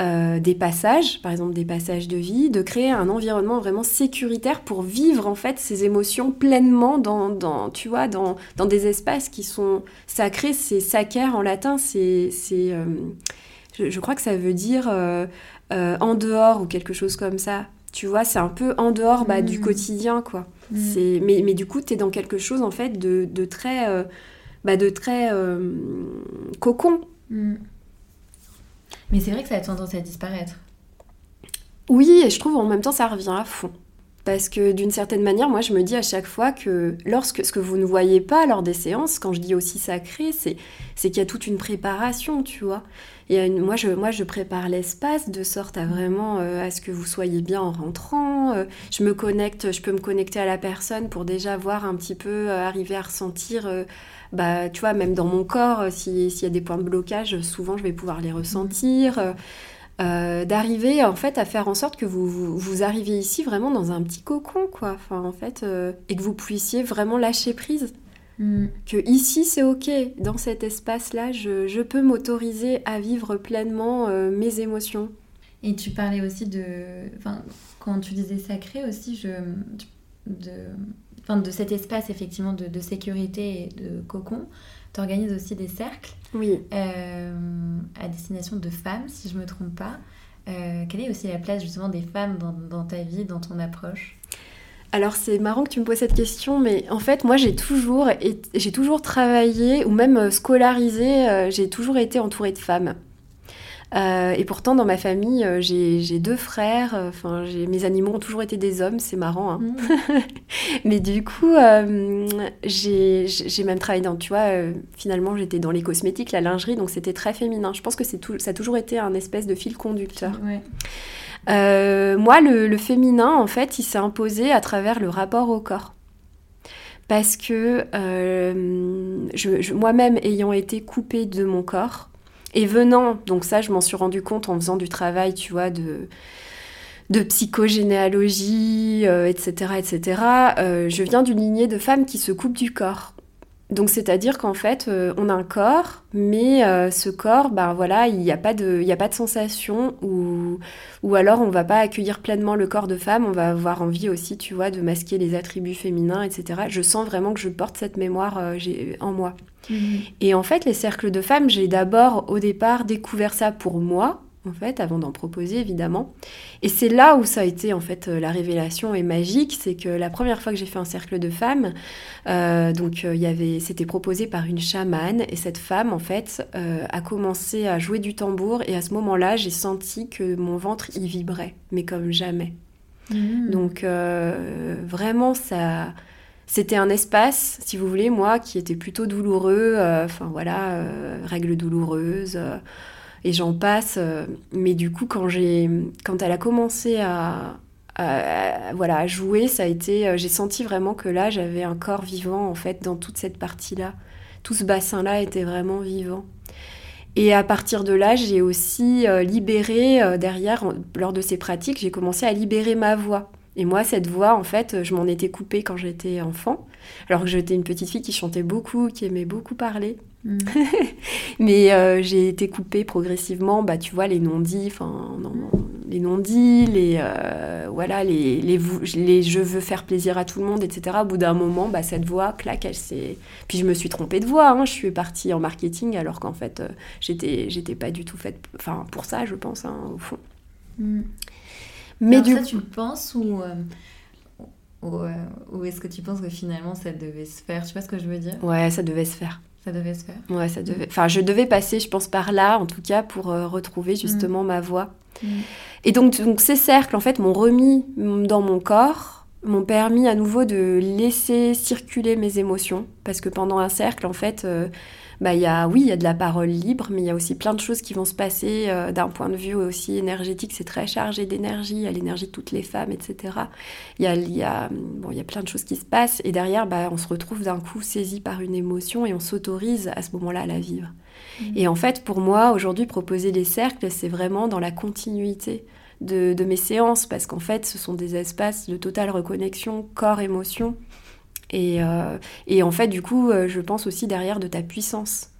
euh, des passages, par exemple des passages de vie, de créer un environnement vraiment sécuritaire pour vivre en fait ces émotions pleinement dans, dans tu vois, dans, dans, des espaces qui sont sacrés. C'est sacer en latin, c'est, c'est euh, je, crois que ça veut dire euh, en dehors ou quelque chose comme ça. Tu vois, c'est un peu en dehors bah, du mmh. quotidien, quoi. Mmh. C'est, mais, mais, du coup, tu es dans quelque chose en fait de, de très, bah, de très cocon. Mmh. Mais c'est vrai que ça a tendance à disparaître. Oui, et je trouve en même temps ça revient à fond. Parce que d'une certaine manière, moi je me dis à chaque fois que lorsque ce que vous ne voyez pas lors des séances, quand je dis aussi sacré, c'est, qu'il y a toute une préparation, tu vois. Et moi, je, moi je prépare l'espace de sorte à vraiment euh, à ce que vous soyez bien en rentrant. Euh, je me connecte, je peux me connecter à la personne pour déjà voir un petit peu, euh, arriver à ressentir bah, tu vois, même dans mon corps, euh, s'il y a des points de blocage, souvent je vais pouvoir les ressentir. Euh, euh, d'arriver en fait à faire en sorte que vous, vous, arriviez ici vraiment dans un petit cocon quoi enfin en fait et que vous puissiez vraiment lâcher prise mm. que ici c'est ok dans cet espace là je, je peux m'autoriser à vivre pleinement mes émotions et tu parlais aussi de enfin quand tu disais sacré aussi je de de cet espace effectivement de, sécurité et de cocon, tu organises aussi des cercles oui. Euh, à destination de femmes, si je ne me trompe pas. Euh, quelle est aussi la place justement des femmes dans, ta vie, dans ton approche? Alors c'est marrant que tu me poses cette question, mais en fait moi j'ai toujours, j'ai toujours travaillé ou même scolarisé, euh, j'ai toujours été entourée de femmes. Euh, et pourtant, dans ma famille, euh, j'ai deux frères. Euh, enfin, mes animaux ont toujours été des hommes. C'est marrant. Hein. Mm. Mais du coup, j'ai même travaillé dans, tu vois, finalement, j'étais dans les cosmétiques, la lingerie, donc c'était très féminin. Je pense que tout, ça a toujours été un espèce de fil conducteur. moi, le, féminin, en fait, il s'est imposé à travers le rapport au corps parce que moi-même ayant été coupée de mon corps, et venant, donc ça, je m'en suis rendu compte en faisant du travail, tu vois, de, de psychogénéalogie, etc., euh, etc. Euh, je viens d'une lignée de femmes qui se coupent du corps. Donc c'est-à-dire qu'en fait, euh, on a un corps, mais ce corps, ben voilà, il n'y a pas de, il a pas de sensation, ou, ou alors on va pas accueillir pleinement le corps de femme, on va avoir envie aussi, tu vois, de masquer les attributs féminins, etc. Je sens vraiment que je porte cette mémoire en moi. Mhm. Et en fait, les cercles de femmes, j'ai d'abord au départ découvert ça pour moi, en fait, avant d'en proposer évidemment. Et c'est là où ça a été en fait la révélation est magique, c'est que la première fois que j'ai fait un cercle de femmes, euh, donc euh, il y avait, c'était proposé par une chamane et cette femme en fait euh, a commencé à jouer du tambour et à ce moment-là j'ai senti que mon ventre y vibrait, mais comme jamais. Mhm. Donc vraiment ça c'était un espace, si vous voulez, moi, qui était plutôt douloureux. Euh, enfin voilà, euh, règles douloureuses. Euh, et j'en passe. mais du coup, quand, quand elle a commencé à, voilà, à jouer, ça a été, j'ai senti vraiment que là, j'avais un corps vivant, en fait, dans toute cette partie-là. Tout ce bassin-là était vraiment vivant. Et à partir de là, j'ai aussi libéré, derrière, lors de ces pratiques, j'ai commencé à libérer ma voix. Et moi, cette voix, en fait, je m'en étais coupée quand j'étais enfant, alors que j'étais une petite fille qui chantait beaucoup, qui aimait beaucoup parler. Mm. Mais euh, j'ai été coupée progressivement, bah, tu vois, les non-dits, enfin, les non-dits, les, euh, voilà, les, les, les, je veux faire plaisir à tout le monde, etc. Au bout d'un moment, bah, cette voix, clac, elle s'est... Puis je me suis trompée de voix, hein. je suis partie en marketing, alors qu'en fait, euh, j'étais, j'étais pas du tout faite enfin, pour ça, je pense, hein, au fond. Mm. Mais du ça, tu le penses ou, euh, ou, est-ce que tu penses que finalement ça devait se faire? Tu vois ce que je veux dire Ouais, ça devait se faire. Ça devait se faire. Ouais, ça devait. Enfin, je devais passer, je pense, par là, en tout cas, pour euh, retrouver justement ma voix. Mm. Et donc, donc, ces cercles, en fait, m'ont remis dans mon corps, m'ont permis à nouveau de laisser circuler mes émotions. Parce que pendant un cercle, en fait, bah, y a, oui, il y a de la parole libre, mais il y a aussi plein de choses qui vont se passer euh, d'un point de vue aussi énergétique. C'est très chargé d'énergie, il y a l'énergie de toutes les femmes, etc. Il y a, y, a, bon, y a plein de choses qui se passent. Et derrière, bah, on se retrouve d'un coup saisi par une émotion et on s'autorise à ce moment-là à la vivre. Mmh. Et en fait, pour moi, aujourd'hui, proposer les cercles, c'est vraiment dans la continuité. De, de, mes séances parce qu'en fait ce sont des espaces de totale reconnexion corps-émotion et, euh, et, en fait, du coup, euh, je pense aussi derrière de ta puissance.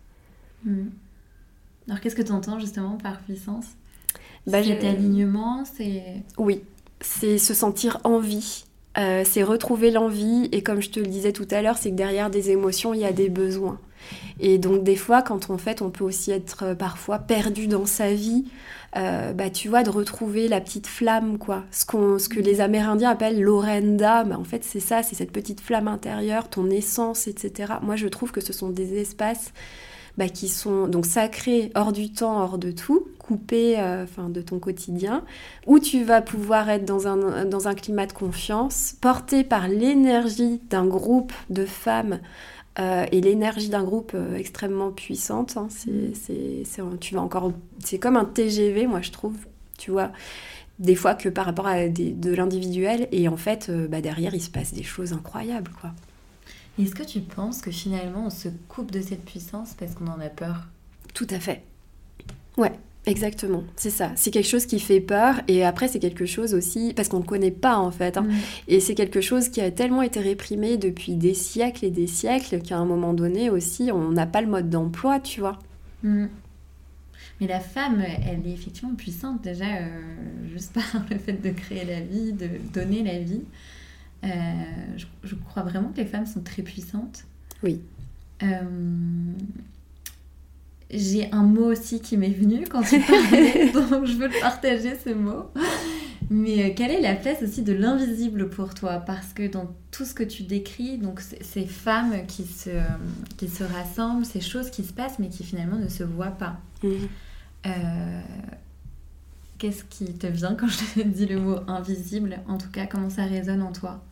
Hmm. Alors, qu'est-ce que tu entends justement par puissance? Bah, Cet alignement, c'est... Oui, c'est se sentir en vie. Euh, c'est retrouver l'envie et comme je te le disais tout à l'heure, c'est que derrière des émotions, il y a des besoins. Et donc des fois, quand on fait, on peut aussi être euh, parfois perdu dans sa vie. Euh, bah tu vois, de retrouver la petite flamme, quoi. Ce, qu'on, ce que les Amérindiens appellent l'orenda, bah, en fait c'est ça, c'est cette petite flamme intérieure, ton essence, etc. Moi je trouve que ce sont des espaces bah, qui sont donc sacrés, hors du temps, hors de tout, coupés euh, enfin, de ton quotidien, où tu vas pouvoir être dans un, dans un climat de confiance, porté par l'énergie d'un groupe de femmes euh, et l'énergie d'un groupe euh, extrêmement puissante. Hein, c'est, tu vas encore, c'est comme un TGV, moi je trouve, tu vois, des fois que par rapport à de l'individuel, et en fait, bah, derrière, il se passe des choses incroyables, quoi. Est-ce que tu penses que finalement on se coupe de cette puissance parce qu'on en a peur? Tout à fait. Ouais, exactement. C'est ça. C'est quelque chose qui fait peur et après c'est quelque chose aussi parce qu'on ne connaît pas en fait. Hein. Et c'est quelque chose qui a tellement été réprimé depuis des siècles et des siècles qu'à un moment donné aussi on n'a pas le mode d'emploi, tu vois. Mm. Mais la femme, elle est effectivement puissante déjà euh, juste par le fait de créer la vie, de donner la vie. Euh, je, crois vraiment que les femmes sont très puissantes. Oui. Euh, j'ai un mot aussi qui m'est venu quand tu parlais, donc je veux le partager ce mot. Mais euh, quelle est la place aussi de l'invisible pour toi? Parce que dans tout ce que tu décris, donc ces femmes qui se, qui se rassemblent, ces choses qui se passent mais qui finalement ne se voient pas. Mhm. Qu'est-ce qui te vient quand je te dis le mot invisible? En tout cas, comment ça résonne en toi?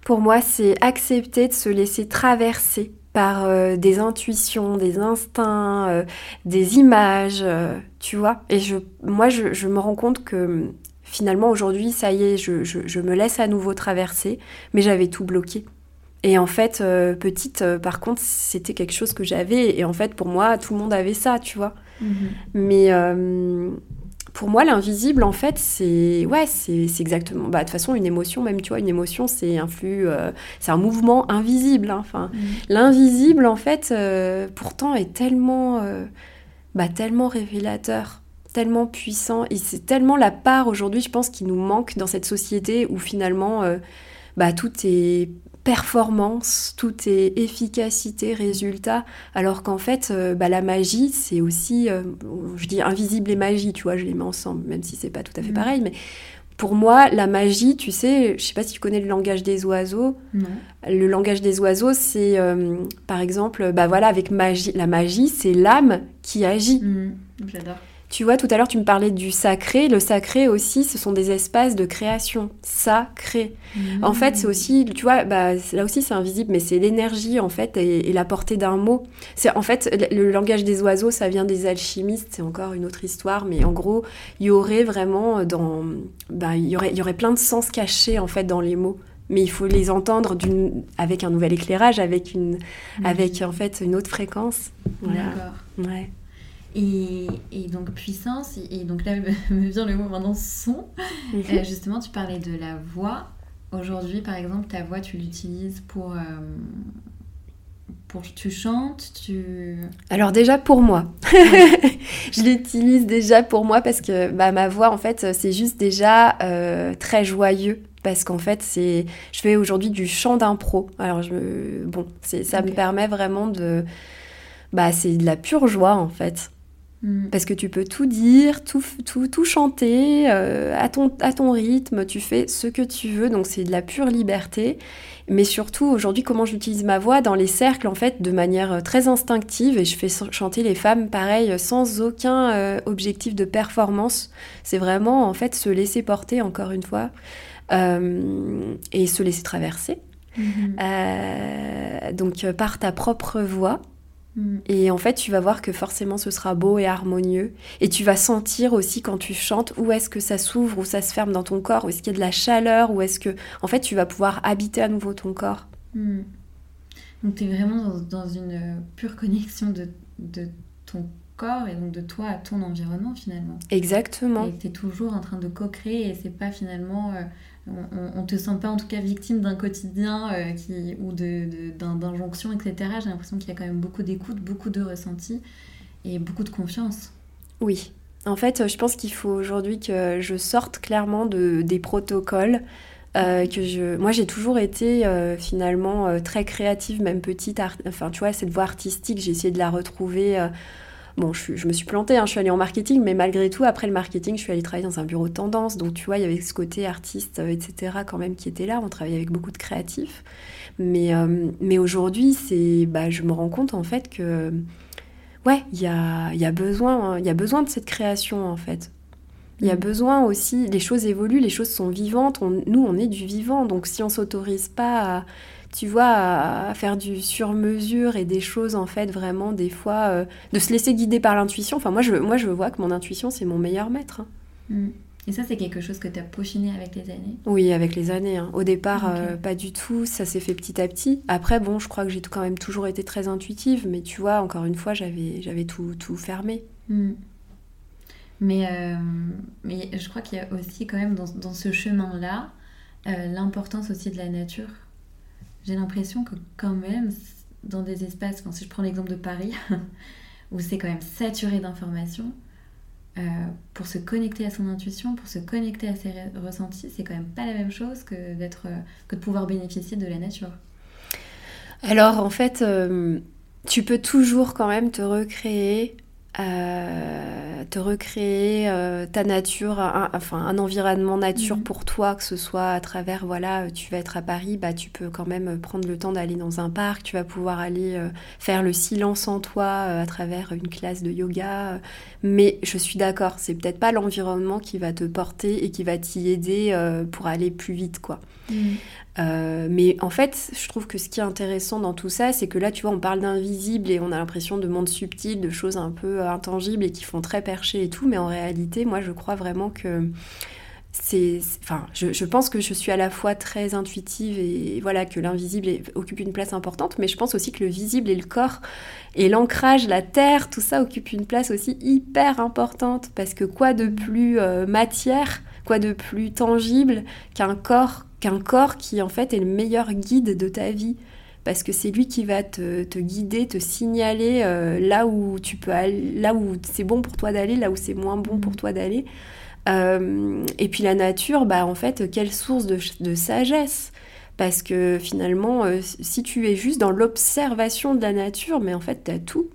Pour moi, c'est accepter de se laisser traverser par euh, des intuitions, des instincts, euh, des images, euh, tu vois. Et je, moi, je, me rends compte que finalement, aujourd'hui, ça y est, je, me laisse à nouveau traverser, mais j'avais tout bloqué. Et en fait, petite, par contre, c'était quelque chose que j'avais. Et en fait, pour moi, tout le monde avait ça, tu vois. Mm-hmm. Mais pour moi, l'invisible, en fait, c'est ouais, c'est exactement. Bah, de toute façon, une émotion, même, tu vois, une émotion, c'est un flux, euh, c'est un mouvement invisible. Hein. Enfin, mm. l'invisible, en fait, euh, pourtant, est tellement, euh, bah, tellement révélateur, tellement puissant, et c'est tellement la part aujourd'hui, je pense, qui nous manque dans cette société où finalement, bah, tout est performance, tout est efficacité, résultat, alors qu'en fait, euh, bah, la magie, c'est aussi, euh, je dis invisible et magie, tu vois, je les mets ensemble, même si c'est pas tout à fait mm. pareil, mais pour moi, la magie, tu sais, je sais pas si tu connais le langage des oiseaux. Le langage des oiseaux, c'est, euh, par exemple, bah voilà, avec magie, la magie, c'est l'âme qui agit. Mm. J'adore. Tu vois, tout à l'heure, tu me parlais du sacré. Le sacré aussi, ce sont des espaces de création. Sacré. En fait, c'est aussi, tu vois, bah, là aussi, c'est invisible, mais c'est l'énergie, en fait, et, la portée d'un mot. C'est En fait, le, langage des oiseaux, ça vient des alchimistes. C'est encore une autre histoire, mais en gros, il y aurait vraiment dans... Bah, il, y aurait, y aurait plein de sens cachés, en fait, dans les mots mais il faut les entendre avec un nouvel éclairage, avec une, avec en fait une autre fréquence. D'accord. Ouais. Et, donc puissance, et donc là me vient le mot maintenant son. Euh, justement, tu parlais de la voix. Aujourd'hui, par exemple, ta voix, tu l'utilises pour, euh, pour tu chantes, tu. Alors déjà pour moi, je l'utilise déjà pour moi parce que bah, ma voix, en fait, c'est juste déjà euh, très joyeux parce qu'en fait, c'est, je fais aujourd'hui du chant d'impro. Alors je, bon, c'est, ça me permet vraiment de, bah, c'est de la pure joie en fait. Mm. Parce que tu peux tout dire, tout, tout, tout chanter euh, à, ton, à ton rythme, tu fais ce que tu veux, donc c'est de la pure liberté. Mais surtout, aujourd'hui, comment j'utilise ma voix dans les cercles, en fait, de manière euh, très instinctive, et je fais chanter les femmes, pareil, sans aucun euh, objectif de performance. C'est vraiment, en fait, se laisser porter, encore une fois, et se laisser traverser. Mm-hmm. donc, par ta propre voix. Mm. Et en fait, tu vas voir que forcément ce sera beau et harmonieux. Et tu vas sentir aussi quand tu chantes où est-ce que ça s'ouvre, où ça se ferme dans ton corps, où est-ce qu'il y a de la chaleur, où est-ce que. En fait, tu vas pouvoir habiter à nouveau ton corps. Mm. Donc, tu es vraiment dans, une pure connexion de, ton corps et donc de toi à ton environnement finalement. Exactement. Et tu es toujours en train de co-créer et c'est pas finalement. Euh, on, ne te sent pas en tout cas victime d'un quotidien euh, qui, ou d'injonctions, etc. J'ai l'impression qu'il y a quand même beaucoup d'écoute, beaucoup de ressenti et beaucoup de confiance. Oui, En fait, je pense qu'il faut aujourd'hui que je sorte clairement de, des protocoles. Euh, que je... Moi, j'ai toujours été euh, finalement très créative, même petite. Enfin, tu vois, cette voie artistique, j'ai essayé de la retrouver. Bon, je, me suis plantée, hein, je suis allée en marketing, mais malgré tout, après le marketing, je suis allée travailler dans un bureau de tendance. Donc, tu vois, il y avait ce côté artiste, etc., quand même, qui était là. On travaillait avec beaucoup de créatifs. Mais, mais aujourd'hui, c'est, bah, je me rends compte, en fait, que ouais, il y a, y, a besoin, hein, y a besoin de cette création en fait. Il y a mm. besoin aussi, les choses évoluent, les choses sont vivantes. nous, on est du vivant, donc si on s'autorise pas, à, tu vois, à, faire du sur-mesure et des choses en fait vraiment des fois, euh, de se laisser guider par l'intuition. Enfin, moi, je, moi, je vois que mon intuition, c'est mon meilleur maître. Hein. Mm. Et ça, c'est quelque chose que tu as peaufiné avec les années? Oui, avec les années. Hein. Au départ, euh, pas du tout. Ça s'est fait petit à petit. Après, bon, je crois que j'ai quand même toujours été très intuitive. Mais tu vois, encore une fois, j'avais, tout, tout fermé. Hmm. Mais, euh, mais je crois qu'il y a aussi quand même dans, dans ce chemin-là euh, l'importance aussi de la nature. J'ai l'impression que quand même, dans des espaces, si je prends l'exemple de Paris, où c'est quand même saturé d'informations, euh, pour se connecter à son intuition, pour se connecter à ses ressentis, c'est quand même pas la même chose que, d'être, euh, que de pouvoir bénéficier de la nature. Alors en fait, euh, tu peux toujours quand même te recréer euh, te recréer euh, ta nature, un, enfin un environnement nature mhm. pour toi, que ce soit à travers, voilà, tu vas être à Paris, bah tu peux quand même prendre le temps d'aller dans un parc, tu vas pouvoir aller euh, faire le silence en toi à travers une classe de yoga. mais je suis d'accord, c'est peut-être pas l'environnement qui va te porter et qui va t'y aider pour aller plus vite, quoi. Mhm. Euh, mais en fait, je trouve que ce qui est intéressant dans tout ça, c'est que là, tu vois, on parle d'invisible et on a l'impression de monde subtil, de choses un peu euh, intangibles et qui font très percher et tout. Mais en réalité, moi, je crois vraiment que c'est. Enfin, je, pense que je suis à la fois très intuitive et voilà, que l'invisible occupe une place importante. Mais je pense aussi que le visible et le corps et l'ancrage, la terre, tout ça occupe une place aussi hyper importante. Parce que quoi de plus euh, matière, quoi de plus tangible qu'un corps qu'un corps qui en fait est le meilleur guide de ta vie parce que c'est lui qui va te, guider, te signaler euh, là où tu peux aller, là où c'est bon pour toi d'aller, là où c'est moins bon pour mm. toi d'aller. Euh, et puis la nature, bah en fait, quelle source de, sagesse parce que finalement, euh, si tu es juste dans l'observation de la nature, mais en fait, tu as tout.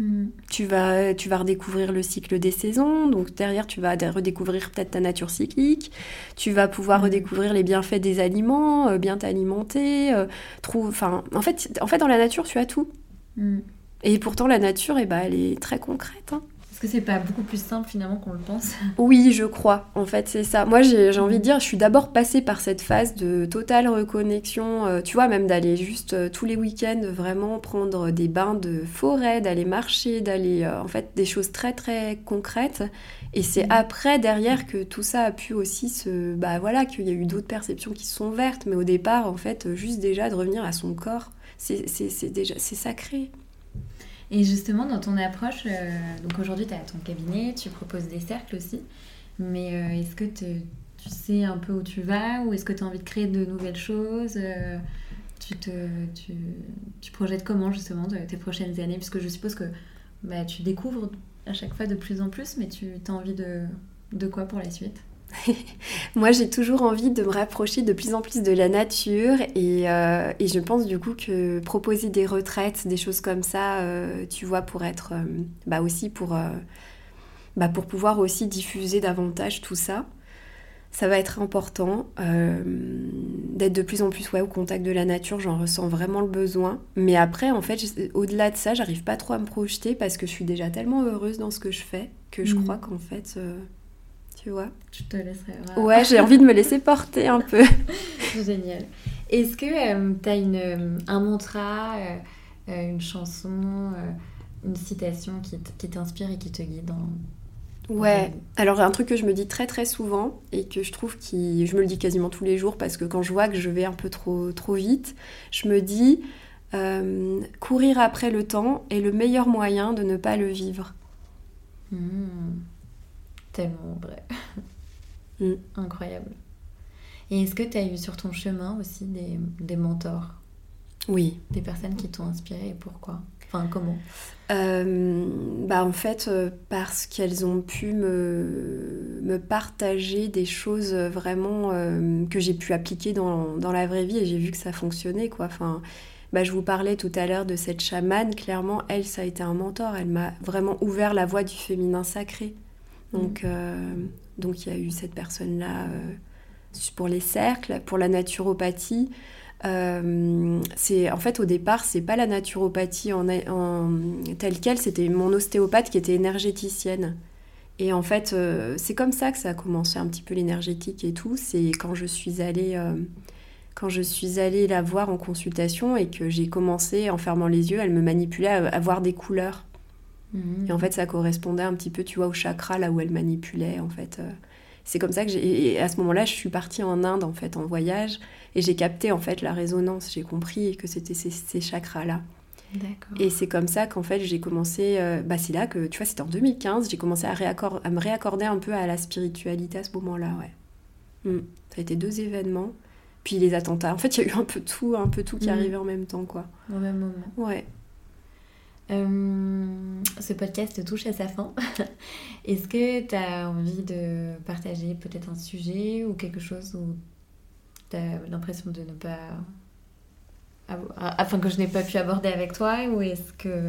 Mm. Tu, vas, tu vas redécouvrir le cycle des saisons, donc derrière tu vas redécouvrir peut-être ta nature cyclique, tu vas pouvoir mm. redécouvrir les bienfaits des aliments, euh, bien t'alimenter, euh, enfin, en fait, en fait dans la nature tu as tout. Mm. Et pourtant la nature, eh ben, elle est très concrète. Hein. Est-ce que c'est pas beaucoup plus simple finalement qu'on le pense Oui, je crois. En fait, c'est ça. Moi, j'ai envie de dire, je suis d'abord passée par cette phase de totale reconnexion. Euh, tu vois, même d'aller juste euh, tous les week-ends vraiment prendre des bains de forêt, d'aller marcher, d'aller euh, en fait des choses très très concrètes. Et c'est mm. après, derrière, que tout ça a pu aussi se. Bah voilà, qu'il y a eu d'autres perceptions qui sont vertes. Mais au départ, en fait, juste déjà de revenir à son corps, c'est déjà. C'est sacré. Et justement, dans ton approche, euh, donc aujourd'hui, tu as ton cabinet, tu proposes des cercles aussi, mais euh, est-ce que tu sais un peu où tu vas ou est-ce que tu as envie de créer de nouvelles choses euh, tu, te, tu, tu, projettes comment justement tes prochaines années? Puisque je suppose que bah, tu découvres à chaque fois de plus en plus, mais tu as envie de, de quoi pour la suite? Moi, j'ai toujours envie de me rapprocher de plus en plus de la nature et, euh, et, je pense du coup que proposer des retraites, des choses comme ça, euh, tu vois, pour être, euh, bah aussi pour, bah pour pouvoir aussi diffuser davantage tout ça, ça va être important d'être de plus en plus ouais, au contact de la nature. J'en ressens vraiment le besoin. Mais après, en fait, au-delà de ça, j'arrive pas trop à me projeter parce que je suis déjà tellement heureuse dans ce que je fais que je mmh. crois qu'en fait tu vois. Tu te laisserais. Ouais, j'ai envie de me laisser porter un peu. Génial. Est-ce que euh, tu as une, euh, un mantra, euh, une chanson, une citation qui t'inspire et qui te guide dans, Ouais, alors un truc que je me dis très très souvent et que je trouve qui je me le dis quasiment tous les jours parce que quand je vois que je vais un peu trop trop vite, je me dis courir après le temps est le meilleur moyen de ne pas le vivre. Mmh tellement vrai. Mm. Incroyable. Et est-ce que tu as eu sur ton chemin aussi des, des mentors? Oui. Des personnes qui t'ont inspiré et pourquoi? Enfin, comment? Euh, bah en fait, euh, parce qu'elles ont pu me, me, partager des choses vraiment euh, que j'ai pu appliquer dans, dans, la vraie vie et j'ai vu que ça fonctionnait. Quoi. Enfin, bah, je vous parlais tout à l'heure de cette chamane. Clairement, elle, ça a été un mentor. Elle m'a vraiment ouvert la voie du féminin sacré. Donc, mmh. donc il y a eu cette personne-là pour les cercles, pour la naturopathie. Euh, c'est en fait au départ c'est pas la naturopathie en, en telle quelle c'était mon ostéopathe qui était énergéticienne et en fait euh, c'est comme ça que ça a commencé un petit peu l'énergétique et tout c'est quand je suis allée euh, quand je suis allée la voir en consultation et que j'ai commencé en fermant les yeux elle me manipulait à, voir des couleurs mmh. et en fait ça correspondait un petit peu tu vois au chakra là où elle manipulait en fait c'est comme ça que j'ai à ce moment-là je suis partie en Inde en fait en voyage et j'ai capté en fait la résonance, j'ai compris que c'était ces, chakras-là. Et c'est comme ça qu'en fait j'ai commencé, euh, bah c'est là que, tu vois, c'était en 2015, j'ai commencé à, à, me réaccorder un peu à la spiritualité à ce moment-là, ouais. Hmm. Ça a été deux événements, puis les attentats. En fait, il y a eu un peu tout, un peu tout qui hmm. arrivait en même temps, quoi. Au même moment. Ouais. Euh, ce podcast touche à sa fin. Est-ce que tu as envie de partager peut-être un sujet ou quelque chose où T'as l'impression de ne pas. Afin que je n'ai pas pu aborder avec toi Ou est-ce que.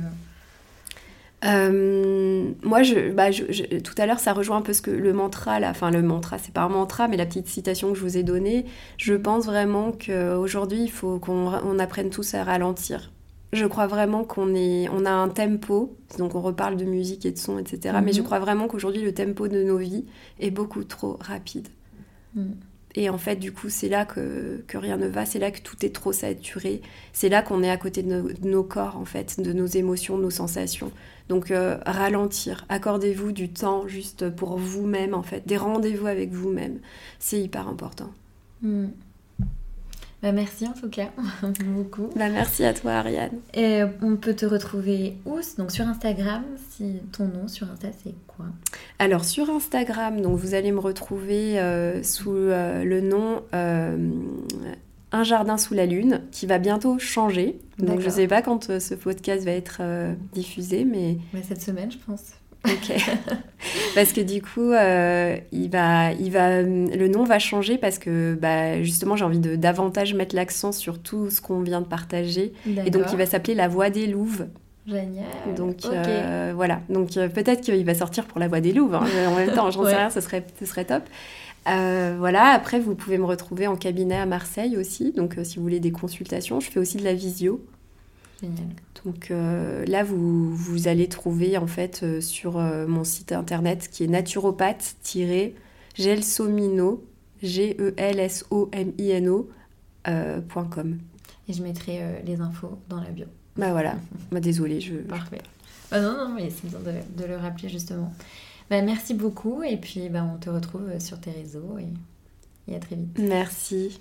Euh, moi, bah, tout à l'heure, ça rejoint un peu ce que le mantra, là, enfin le mantra, c'est pas un mantra, mais la petite citation que je vous ai donnée. Je pense vraiment qu'aujourd'hui, il faut qu'on on apprenne tous à ralentir. Je crois vraiment qu'on est, on a un tempo, donc on reparle de musique et de son, etc. Mais je mhm. crois vraiment qu'aujourd'hui, le tempo de nos vies est beaucoup trop rapide. Mm. Et en fait, du coup, c'est là que, que, rien ne va, c'est là que tout est trop saturé, c'est là qu'on est à côté de, nos corps, en fait, de nos émotions, de nos sensations. Donc, euh, ralentir, accordez-vous du temps juste pour vous-même, en fait, des rendez-vous avec vous-même, c'est hyper important. Hmm. Bah, merci en tout cas, beaucoup. Bah, merci à toi Ariane. Et on peut te retrouver où Donc sur Instagram, si ton nom sur Insta c'est quoi? Alors sur Instagram, donc vous allez me retrouver euh, sous euh, le nom euh, Un jardin sous la lune, qui va bientôt changer. Donc je ne sais pas quand ce podcast va être diffusé, mais... mais cette semaine je pense. Ok. parce que du coup, euh, il va, il va, le nom va changer parce que bah, justement, j'ai envie de davantage mettre l'accent sur tout ce qu'on vient de partager. Et donc, il va s'appeler La Voix des Louves. Génial. Donc euh, voilà. Donc euh, peut-être qu'il va sortir pour La Voix des Louves. Hein. En même temps, j'en sais rien, ce serait, ce serait top. voilà, après vous pouvez me retrouver en cabinet à Marseille aussi, donc si vous voulez des consultations, je fais aussi de la visio. Donc euh, là, vous, vous, allez trouver en fait euh, sur euh, mon site internet qui est naturopathe-gelsomino, G-E-L-S-O-M-I-N-O, .com. Et je mettrai les infos dans la bio. Bah voilà, bah, désolée. Je... Parfait. Bah non, non, mais c'est bien de, de, le rappeler justement. Bah, merci beaucoup et puis bah, on te retrouve sur tes réseaux et, et à très vite. Merci.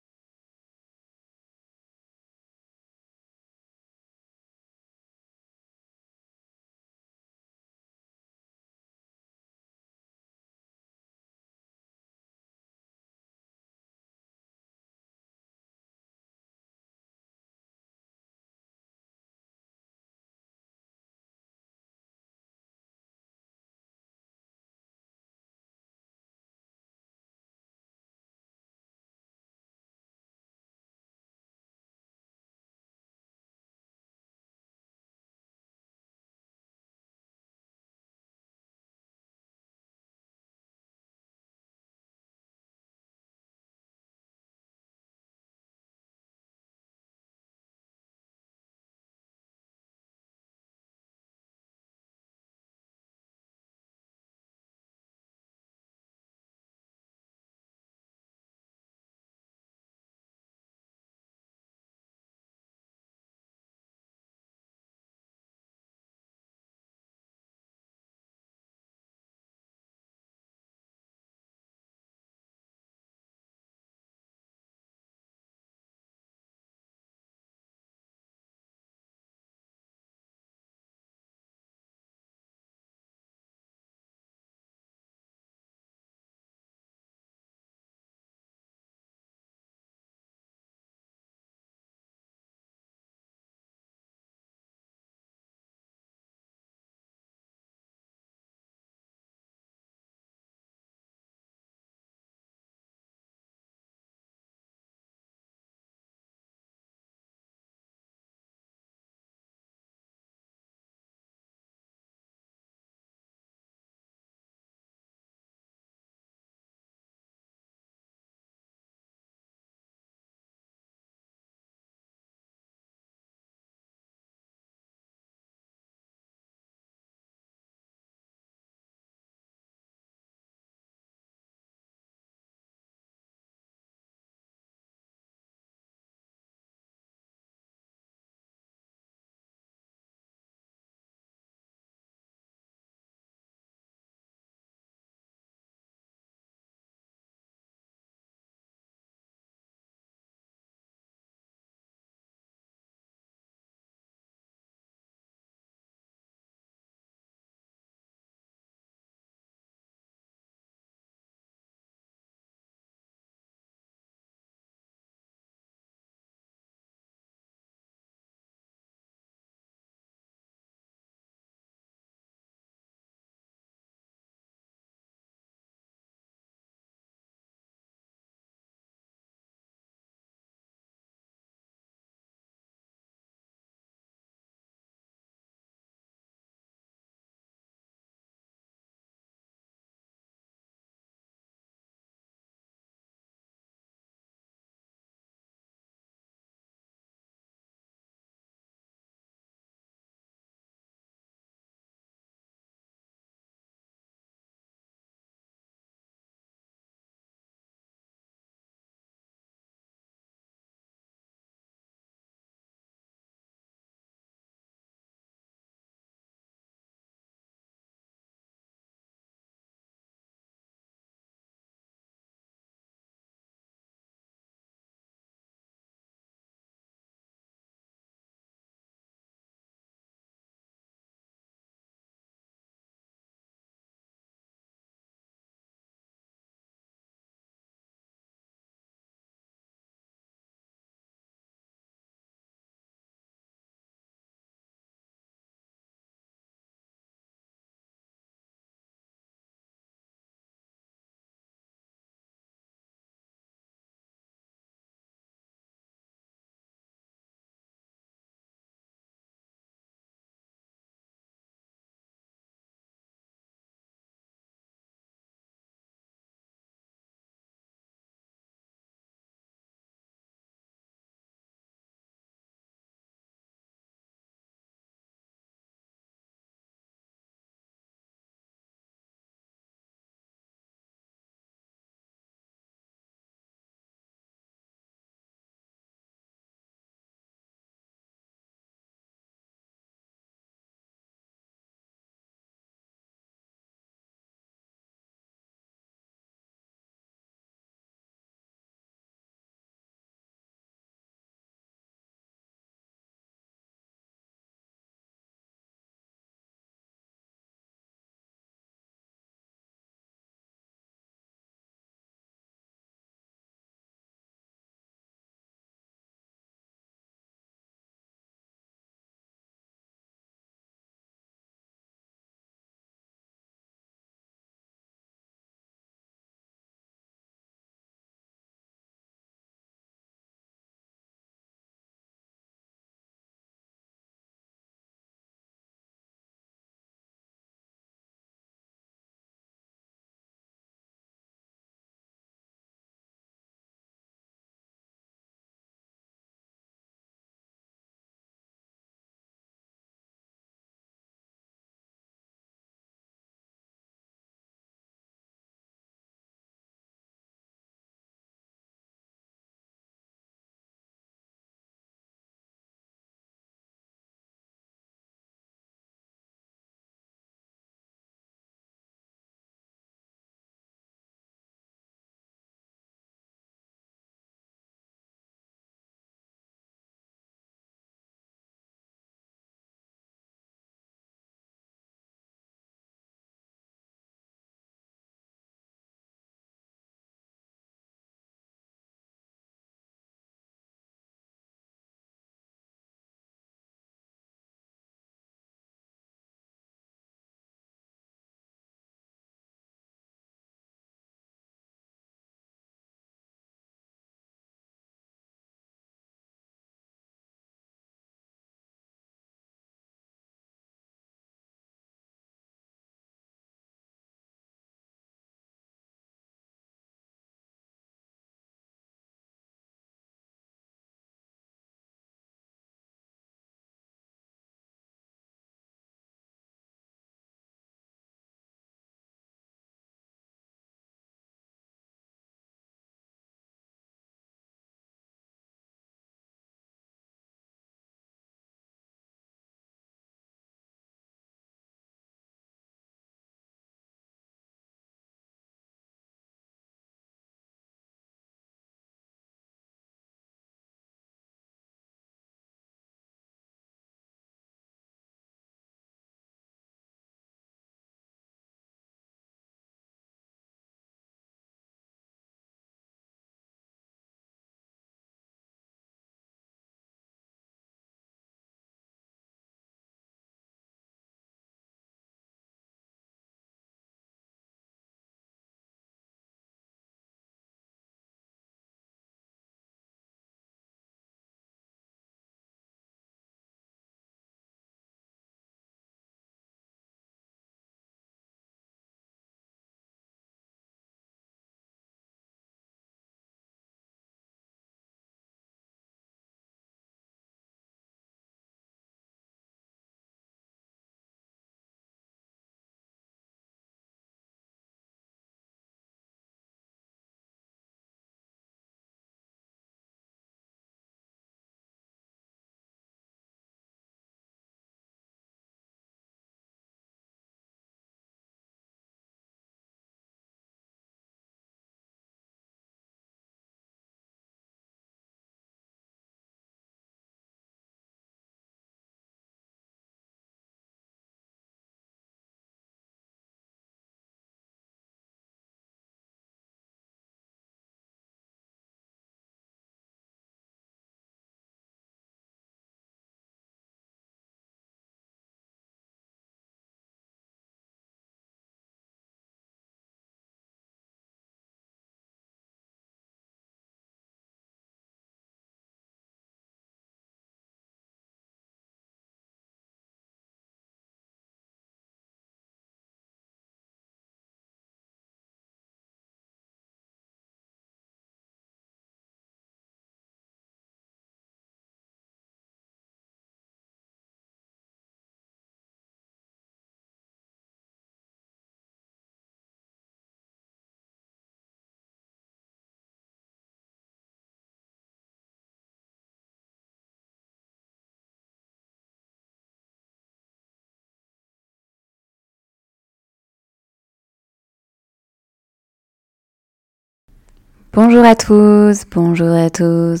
Bonjour à tous, bonjour à tous.